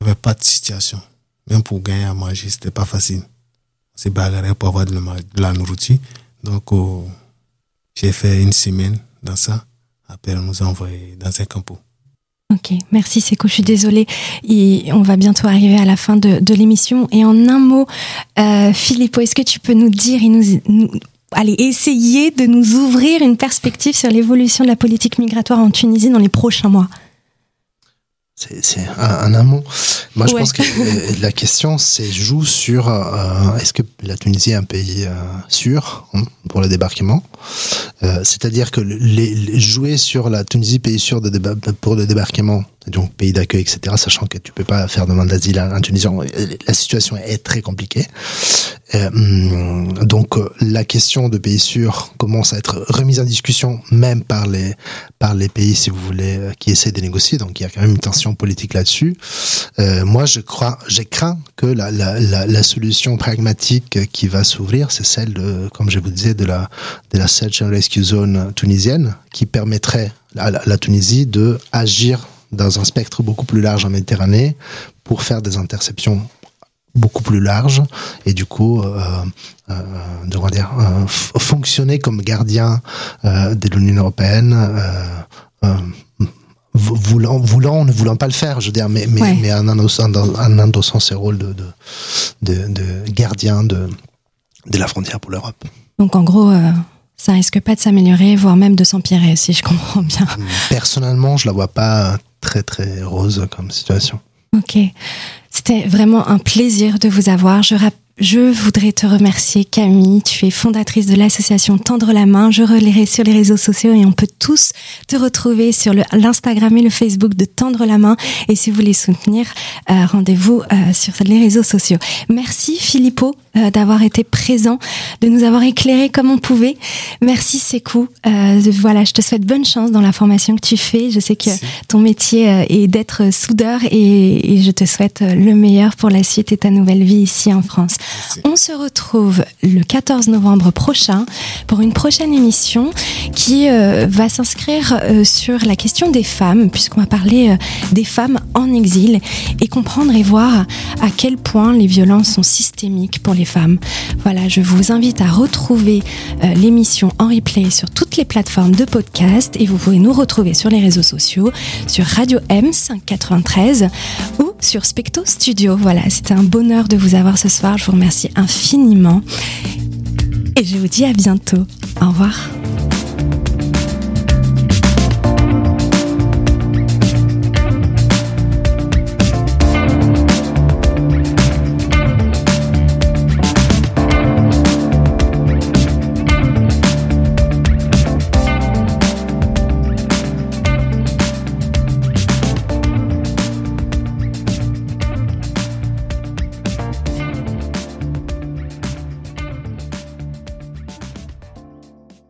S3: Il n'y avait pas de situation. Même pour gagner à manger, c'était pas facile. On s'est bagarré pour avoir de la, nourriture. Donc, oh, j'ai fait une semaine dans ça. Après, nous dans un.
S1: Ok, merci Seco, je suis désolée. On va bientôt arriver à la fin de, l'émission. Et en un mot, euh, est-ce que tu peux nous dire et nous, essayer de nous ouvrir une perspective sur l'évolution de la politique migratoire en Tunisie dans les prochains mois?
S2: C'est un, un, mot. Moi, je ouais. pense que la question, c'est joue sur euh, est-ce que la Tunisie est un pays euh, sûr hein, pour le débarquement? Euh, C'est-à-dire que les, les, jouer sur la Tunisie pays sûr de pour le débarquement, donc pays d'accueil, etc., sachant que tu peux pas faire demande d'asile à un Tunisien, la situation est très compliquée. Euh, donc la question de pays sûr commence à être remise en discussion, même par les par les pays, si vous voulez, qui essaient de négocier. Donc il y a quand même une tension politique là-dessus. Euh, moi, je crois, j'ai craint que la, la, solution pragmatique qui va s'ouvrir, c'est celle de, comme je vous disais, de la de la Search and Rescue Zone tunisienne, qui permettrait à la Tunisie de agir dans un spectre beaucoup plus large en Méditerranée pour faire des interceptions beaucoup plus larges et du coup euh, euh, de dire euh, fonctionner comme gardien euh, de l'Union européenne euh, voulant voulant ne voulant pas le faire je veux dire mais mais,
S1: ouais.
S2: mais en endossant, en endossant ses rôles de de, de, de gardien de de la frontière pour l'Europe
S1: donc en gros ça risque pas de s'améliorer, voire même de s'empirer, si je comprends bien.
S2: Personnellement, je la vois pas très très rose comme situation.
S1: Ok. C'était vraiment un plaisir de vous avoir. Je, je voudrais te remercier, Camille. Tu es fondatrice de l'association Tendre la main. Je relayerai sur les réseaux sociaux et on peut tous te retrouver sur l'Instagram et le Facebook de Tendre la main. Et si vous voulez soutenir, euh, rendez-vous euh, sur les réseaux sociaux. Merci, Philippot, euh, d'avoir été présent, de nous avoir éclairé comme on pouvait. Merci, Sekou. Voilà, je te souhaite bonne chance dans la formation que tu fais. Je sais que Merci. ton métier est d'être soudeur et, et je te souhaite le meilleur pour la suite et ta nouvelle vie ici en France. On se retrouve le 14 novembre prochain pour une prochaine émission qui euh, va s'inscrire euh, sur la question des femmes, puisqu'on va parler euh, des femmes en exil et comprendre et voir à quel point les violences sont systémiques pour les femmes. Voilà, je vous invite à retrouver l'émission en replay sur toutes les plateformes de podcast et vous pouvez nous retrouver sur les réseaux sociaux, sur Radio M 593 ou sur Specto Studio. Voilà, c'était un bonheur de vous avoir ce soir. Vous remercie infiniment. Et je vous dis à bientôt. Au revoir.